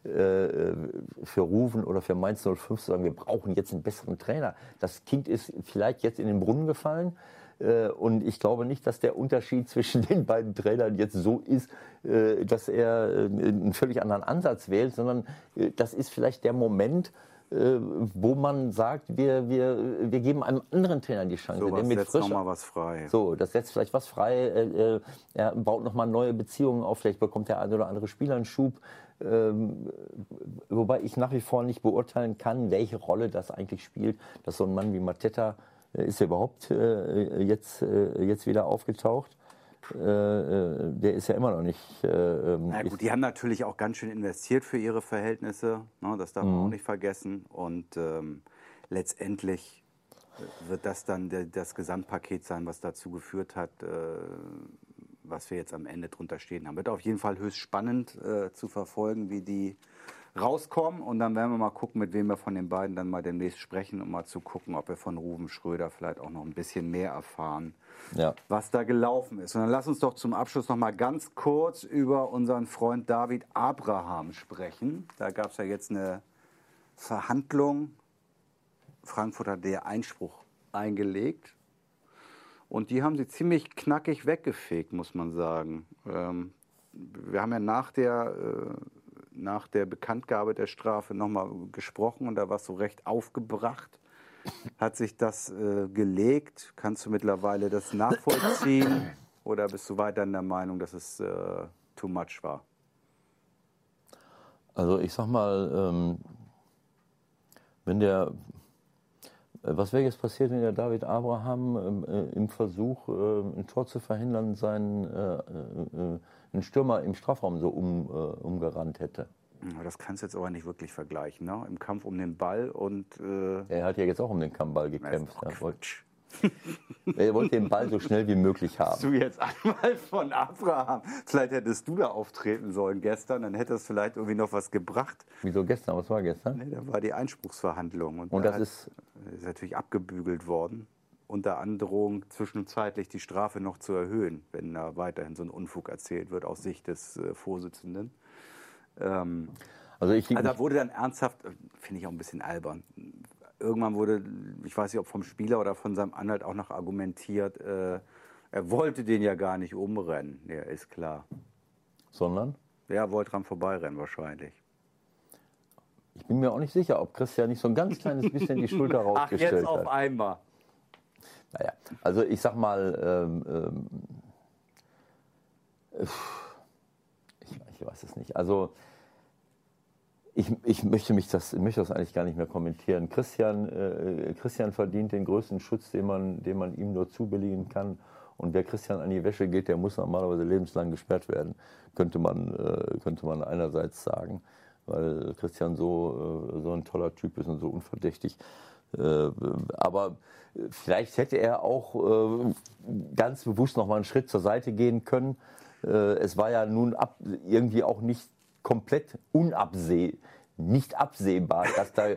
B: für Rufen oder für Mainz 05 zu sagen, wir brauchen jetzt einen besseren Trainer. Das Kind ist vielleicht jetzt in den Brunnen gefallen. Äh, Und ich glaube nicht, dass der Unterschied zwischen den beiden Trainern jetzt so ist, äh, dass er äh, einen völlig anderen Ansatz wählt, sondern äh, das ist vielleicht der Moment, äh, wo man sagt, wir, wir, wir geben einem anderen Trainer die Chance.
A: So
B: mit
A: setzt nochmal was frei.
B: so, das setzt vielleicht was frei. Äh, äh, er baut nochmal neue Beziehungen auf. Vielleicht bekommt der eine oder andere Spieler einen Schub. Ähm, wobei ich nach wie vor nicht beurteilen kann, welche Rolle das eigentlich spielt, dass so ein Mann wie Mateta äh, ist er überhaupt äh, jetzt, äh, jetzt wieder aufgetaucht. Äh, äh, der ist ja immer noch nicht. Äh, ähm,
A: Na gut, die haben natürlich auch ganz schön investiert für ihre Verhältnisse. Ne, das darf
B: Mhm.
A: man auch nicht vergessen. Und ähm, letztendlich wird das dann das Gesamtpaket sein, was dazu geführt hat, was wir jetzt am Ende drunter stehen haben. Wird auf jeden Fall höchst spannend äh, zu verfolgen, wie die rauskommen. Und dann werden wir mal gucken, mit wem wir von den beiden dann mal demnächst sprechen, um mal zu gucken, ob wir von Ruben Schröder vielleicht auch noch ein bisschen mehr erfahren
B: ja.
A: was da gelaufen ist. Und dann lass uns doch zum Abschluss noch mal ganz kurz über unseren Freund David Abraham sprechen. Da gab es ja jetzt eine Verhandlung. Frankfurt hat der Einspruch eingelegt. Und die haben sie ziemlich knackig weggefegt, muss man sagen. Ähm, wir haben ja nach der, äh, nach der Bekanntgabe der Strafe nochmal gesprochen und da war es so recht aufgebracht. Hat sich das äh, gelegt? Kannst du mittlerweile das nachvollziehen? Oder bist du weiterhin der Meinung, dass es äh, too much war?
B: Also ich sag mal, ähm, wenn der, was wäre jetzt passiert, wenn der David Abraham ähm, äh, im Versuch, äh, ein Tor zu verhindern, seinen äh, äh, äh, einen Stürmer im Strafraum so um, äh, umgerannt hätte?
A: Ja, Das kannst du jetzt aber nicht wirklich vergleichen. Ne? Im Kampf um den Ball und. Äh,
B: Er hat ja jetzt auch um den Kammball gekämpft. Er wollte,
A: Quatsch.
B: Er wollte den Ball so schnell wie möglich haben.
A: du jetzt einmal von Abraham. Vielleicht hättest du da auftreten sollen gestern, dann hätte es vielleicht irgendwie noch was gebracht.
B: Wieso gestern? Was war gestern?
A: Nee, da war die Einspruchsverhandlung.
B: Und
A: da
B: das
A: hat-
B: ist,
A: ist natürlich abgebügelt worden. Unter Androhung, zwischenzeitlich die Strafe noch zu erhöhen, wenn da weiterhin so ein Unfug erzählt wird aus Sicht des äh, Vorsitzenden. Ähm,
B: also ich,
A: also da wurde dann ernsthaft, äh, finde ich auch ein bisschen albern. Irgendwann wurde, ich weiß nicht, ob vom Spieler oder von seinem Anwalt auch noch argumentiert, äh, er wollte den ja gar nicht umrennen. Ja, ist klar.
B: sondern
A: Er wollte dran vorbeirennen wahrscheinlich.
B: ich bin mir auch nicht sicher, ob Christian nicht so ein ganz kleines bisschen die Schulter
A: Ach,
B: rausgestellt
A: jetzt auf
B: hat.
A: einmal.
B: Naja, also ich sag mal, ähm, ähm, ich, ich weiß es nicht. Also ich, ich möchte mich das, möchte das eigentlich gar nicht mehr kommentieren. Christian, äh, Christian verdient den größten Schutz, den man, den man ihm nur zubilligen kann. Und wer Christian an die Wäsche geht, der muss normalerweise lebenslang gesperrt werden, könnte man, äh, könnte man einerseits sagen, weil Christian so, äh, so ein toller Typ ist und so unverdächtig. Äh, aber vielleicht hätte er auch äh, ganz bewusst noch mal einen Schritt zur Seite gehen können. Äh, es war ja nun ab, irgendwie auch nicht komplett unabseh, nicht absehbar, dass da,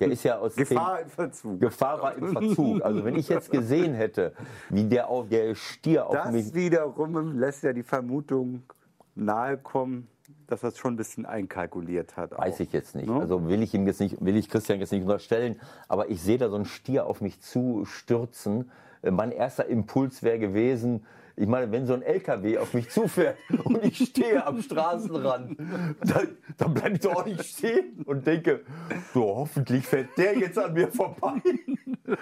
B: der ist ja aus
A: Gefahr im Verzug.
B: Gefahr war im Verzug. Also wenn ich jetzt gesehen hätte, wie der auf der Stier auf
A: Das
B: mich
A: wiederum lässt ja die Vermutung nahe kommen, dass er es schon ein bisschen einkalkuliert hat.
B: Weiß
A: auch.
B: ich jetzt nicht.
A: Ne?
B: Also will ich ihm jetzt nicht, will ich Christian jetzt nicht unterstellen, aber ich sehe da so einen Stier auf mich zu stürzen. Äh, Mein erster Impuls wäre gewesen, Ich meine, wenn so ein LKW auf mich zufährt und ich stehe am Straßenrand, dann, dann bleibe ich doch auch nicht stehen und denke, so hoffentlich fährt der jetzt an mir vorbei.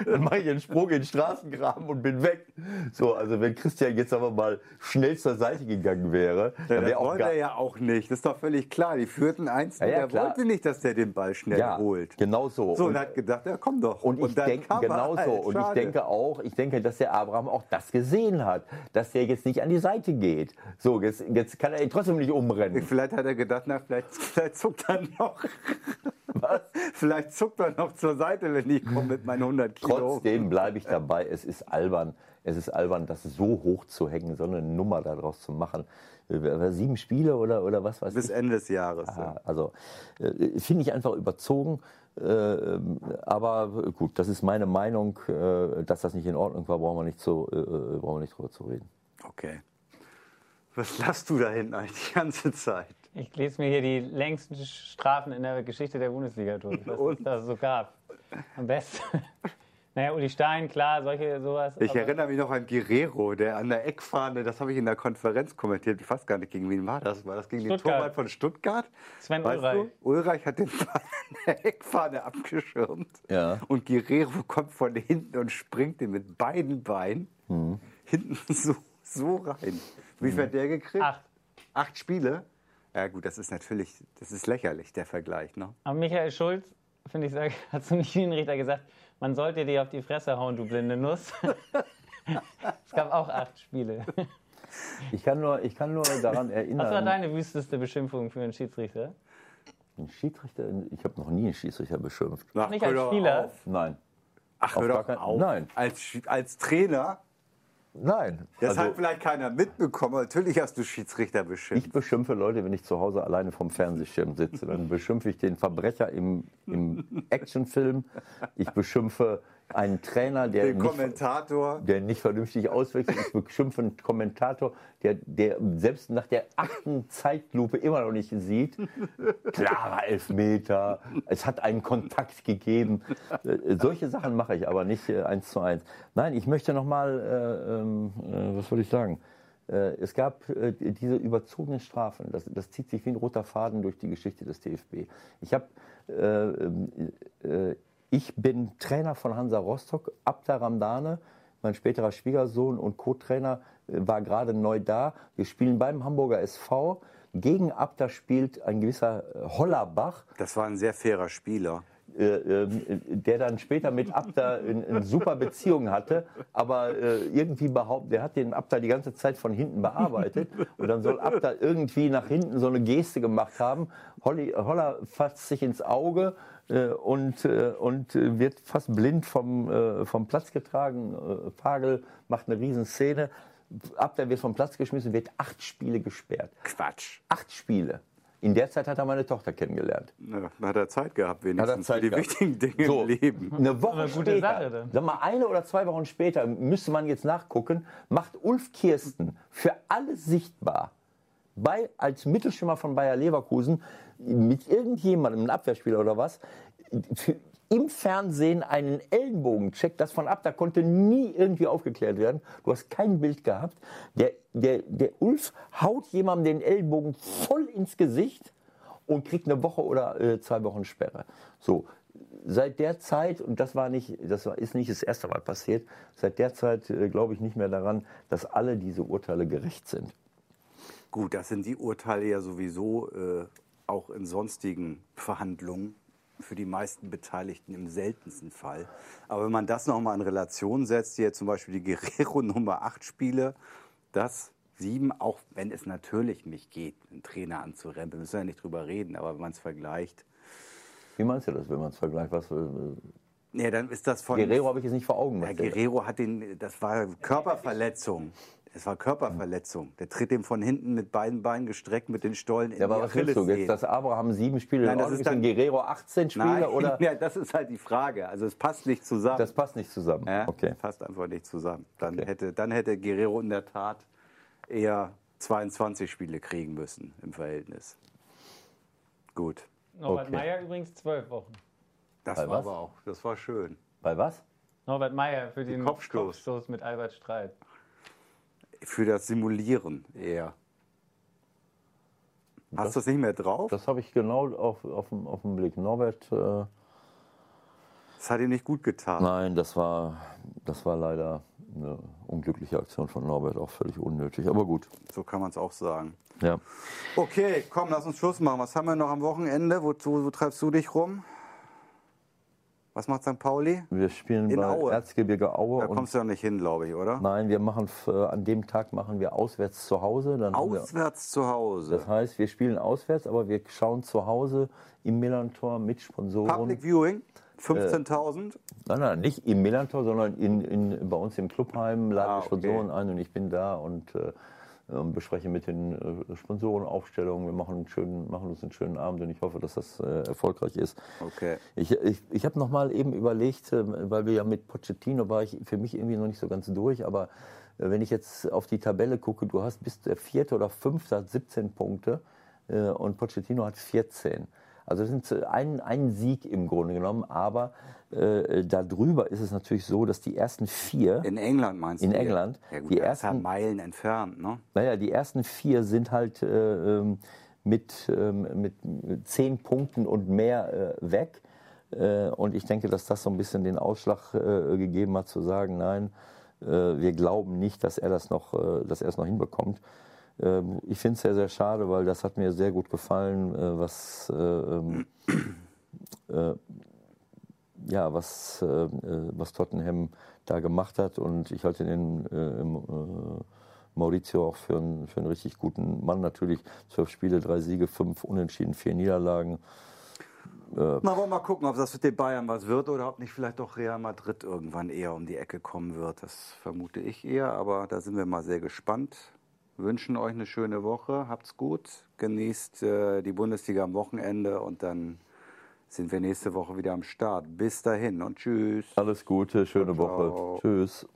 B: Dann mache ich einen Sprung in den Straßengraben und bin weg. So, also wenn Christian jetzt aber mal schnell zur Seite gegangen wäre, dann wäre auch
A: wollte er ja auch nicht. Das ist doch völlig klar. Die führten eins.
B: Ja, ja,
A: er wollte nicht, dass der den Ball schnell
B: ja,
A: holt.
B: genau so.
A: So,
B: Und-
A: und hat gedacht, ja komm doch.
B: Und ich
A: dann
B: denke genauso.
A: halt.
B: Und ich denke auch, ich denke, dass der Abraham auch das gesehen hat, dass der jetzt nicht an die Seite geht. So, jetzt, jetzt kann er ihn trotzdem nicht umrennen.
A: Vielleicht hat er gedacht, na, vielleicht, vielleicht zuckt er noch.
B: Was?
A: Vielleicht zuckt er noch zur Seite, wenn ich komme mit meinen 100 Kilo.
B: Trotzdem bleibe ich dabei. Es ist albern. Es ist albern, das so hoch zu hängen, so eine Nummer daraus zu machen. Äh, Sieben Spiele oder, oder was weiß
A: Bis
B: ich.
A: Ende des Jahres.
B: Ja, also äh, finde ich einfach überzogen. Äh, aber gut, das ist meine Meinung. Äh, dass das nicht in Ordnung war, brauchen wir nicht, zu, äh, äh, brauchen wir nicht drüber zu reden.
A: Okay. Was lasst du da hinten eigentlich die ganze Zeit?
D: Ich lese mir hier die längsten Strafen in der Geschichte der Bundesliga durch, was es da so gab. Am besten. Naja, Uli Stein, klar, solche sowas.
A: Ich erinnere mich noch an Guerrero, der an der Eckfahne, das habe ich in der Konferenz kommentiert, ich weiß gar nicht, gegen wen war das? War das gegen den
D: Stuttgart.
A: Torwart von Stuttgart?
D: Sven
A: weißt
D: Ulreich.
A: Du? Ulreich hat den Ball an der Eckfahne abgeschirmt.
B: Ja.
A: Und Guerrero kommt von hinten und springt den mit beiden Beinen
B: Mhm.
A: hinten so, so rein. Wie viel hat der gekriegt?
D: Acht.
A: Acht Spiele? Ja gut, das ist natürlich, das ist lächerlich, der Vergleich. Ne?
D: Aber Michael Schulz, finde ich, hat zum Linienrichter gesagt, man sollte dir auf die Fresse hauen, du blinde Nuss. es gab auch acht Spiele.
B: Ich kann nur, ich kann nur daran erinnern.
D: Was war deine wüsteste Beschimpfung für einen Schiedsrichter?
B: Ein Schiedsrichter? Ich habe noch nie einen Schiedsrichter beschimpft.
A: Ach,
D: Nicht als Spieler?
A: auf.
B: Nein.
A: Ach,
B: Auf
A: hör doch
B: kein-
A: auf.
B: Nein.
A: Als, als Trainer,
B: Nein.
A: das
B: Also,
A: hat vielleicht keiner mitbekommen. Natürlich hast du Schiedsrichter beschimpft.
B: ich beschimpfe Leute, wenn ich zu Hause alleine vom Fernsehschirm sitze. Dann beschimpfe ich den Verbrecher im, im Actionfilm. Ich beschimpfe einen Trainer, der
A: Den
B: nicht,
A: Kommentator.
B: der nicht vernünftig auswechselt. Ich beschimpfe einen Kommentator, der, der selbst nach der achten Zeitlupe immer noch nicht sieht. Klarer Elfmeter, es hat einen Kontakt gegeben. Äh, solche Sachen mache ich aber nicht äh, eins zu eins. Nein, ich möchte noch mal, äh, ähm, äh, was würde ich sagen? Äh, Es gab diese überzogenen Strafen. Das, das zieht sich wie ein roter Faden durch die Geschichte des DFB. Ich habe äh, äh, ich bin Trainer von Hansa Rostock, Abda Ramdane, mein späterer Schwiegersohn und Co-Trainer äh, war gerade neu da. Wir spielen beim Hamburger SV. Gegen Abda spielt ein gewisser äh, Hollerbach,
A: Das war ein sehr fairer Spieler.
B: äh, ähm, der dann später mit Abda eine, super Beziehung hatte, aber äh, irgendwie behauptet, der hat den Abda die ganze Zeit von hinten bearbeitet und dann soll Abda irgendwie nach hinten so eine Geste gemacht haben. Holly, Holler fasst sich ins Auge äh, und, äh, und äh, wird fast blind vom, äh, vom Platz getragen. Äh, Fagel macht eine Riesenszene. Abda wird vom Platz geschmissen, wird acht Spiele gesperrt.
A: Quatsch.
B: Acht Spiele. In der Zeit hat er meine Tochter kennengelernt.
A: Dann hat er Zeit gehabt, wenigstens
B: Zeit
A: für die
B: gehabt.
A: wichtigen Dinge
B: So,
A: im Leben.
B: Eine Woche
D: eine gute
B: später,
D: Sache
B: sag mal eine oder zwei Wochen später, müsste man jetzt nachgucken, macht Ulf Kirsten für alle sichtbar, bei, als Mittelschimmer von Bayer Leverkusen, mit irgendjemandem, einem Abwehrspieler oder was, im Fernsehen einen Ellenbogencheck, das von ab, da konnte nie irgendwie aufgeklärt werden. Du hast kein Bild gehabt. Der, der, der Ulf haut jemandem den Ellenbogen voll ins Gesicht und kriegt eine Woche oder äh, zwei Wochen Sperre. So, seit der Zeit, und das war nicht, das ist nicht das erste Mal passiert, seit der Zeit äh, glaube ich nicht mehr daran, dass alle diese Urteile gerecht sind.
A: Gut, das sind die Urteile ja sowieso äh, auch in sonstigen Verhandlungen für die meisten Beteiligten im seltensten Fall. Aber wenn man das nochmal in Relation setzt, hier zum Beispiel die Guerrero Nummer 8 Spiele, das sieben, auch wenn es natürlich nicht geht, einen Trainer anzurempeln, müssen wir ja nicht drüber reden, aber wenn man es vergleicht,
B: Wie meinst du das, wenn man es vergleicht? Was, äh,
A: ja, dann ist das von...
B: Guerrero habe ich jetzt nicht vor Augen.
A: Ja, Guerrero hat den, das war Körperverletzung. Es war Körperverletzung. Der tritt ihm von hinten mit beiden Beinen gestreckt mit den Stollen in
B: ja, aber
A: die
B: was willst du jetzt, dass Abraham sieben Spiele
A: Nein,
B: in
A: das ist dann-
B: Guerrero 18 Spiele?
A: Nein,
B: Oder?
A: ja, das ist halt die Frage. Also es passt nicht zusammen.
B: Das passt nicht zusammen.
A: ja,
B: Okay.
A: passt einfach nicht zusammen. Dann,
B: Okay.
A: hätte, dann hätte Guerrero in der Tat eher 22 Spiele kriegen müssen im Verhältnis. Gut.
D: Norbert
B: Okay.
D: Meyer übrigens zwölf Wochen.
A: Das
B: Bei
A: war
B: was?
A: aber auch, das war schön.
B: Bei was?
D: Norbert Meyer für den
A: Kopfstoß.
D: Kopfstoß mit Albert Streit.
A: Für das Simulieren eher. Hast du es nicht mehr drauf?
B: Das habe ich genau auf, auf, dem- auf dem Blick. Norbert, äh,
A: Das hat ihm nicht gut getan.
B: nein, das war, das war leider eine unglückliche Aktion von Norbert, auch völlig unnötig. Aber gut.
A: So kann man es auch sagen.
B: Ja.
A: Okay, komm, lass uns Schluss machen. Was haben wir noch am Wochenende? Wo, wo, wo treibst du dich rum? Was macht St. Pauli?
B: Wir spielen
A: In
B: bei
A: Aue.
B: Erzgebirge Aue.
A: Da kommst du ja nicht hin, glaube ich, oder?
B: Nein, wir machen äh, an dem Tag machen wir auswärts zu Hause. Dann haben wir,
A: Auswärts zu Hause.
B: das heißt, wir spielen auswärts, aber wir schauen zu Hause im Millantor mit Sponsoren.
A: Public Viewing, 15.000.
B: Nein, nein, nicht im Millantor, sondern in, in, bei uns im Clubheim laden
A: Ah,
B: die Sponsoren ein und ich bin da und äh, ähm, bespreche mit den äh, Sponsoren Aufstellungen. Wir machen, einen schönen, machen uns einen schönen Abend und ich hoffe, dass das äh, erfolgreich ist.
A: Okay.
B: Ich, ich, ich habe noch mal eben überlegt, äh, weil wir ja mit Pochettino war ich für mich irgendwie noch nicht so ganz durch, aber äh, wenn ich jetzt auf die Tabelle gucke, du hast bis der vierte oder fünfte hat 17 Punkte äh, und Pochettino hat 14. Also das sind äh, ein, ein Sieg im Grunde genommen, aber äh, darüber ist es natürlich so, dass die ersten vier,
A: In England meinst
B: In
A: du?
B: England.
A: Ja, gut,
B: Die ersten-
A: Meilen entfernt, ne?
B: naja, die ersten vier sind halt äh, ähm, mit, ähm, mit zehn Punkten und mehr äh, weg. Äh, und ich denke, dass das so ein bisschen den Ausschlag äh, gegeben hat, zu sagen, nein, äh, wir glauben nicht, dass er das noch, äh, dass er es noch hinbekommt. Ähm, ich finde es sehr, sehr schade, weil das hat mir sehr gut gefallen, äh, was, äh, ähm, äh, ja, was, äh, äh, was Tottenham da gemacht hat. Und ich halte den äh, äh, Maurizio auch für einen, für einen richtig guten Mann. Natürlich zwölf Spiele, drei Siege, fünf Unentschieden, vier Niederlagen.
A: Na, wollen wir mal gucken, ob das mit den Bayern was wird oder ob nicht vielleicht doch Real Madrid irgendwann eher um die Ecke kommen wird. Das vermute ich eher, aber da sind wir mal sehr gespannt. Wünschen euch eine schöne Woche, habt's gut, genießt äh, die Bundesliga am Wochenende und dann sind wir nächste Woche wieder am Start. Bis dahin und tschüss.
B: Alles Gute, schöne. Woche. Tschüss.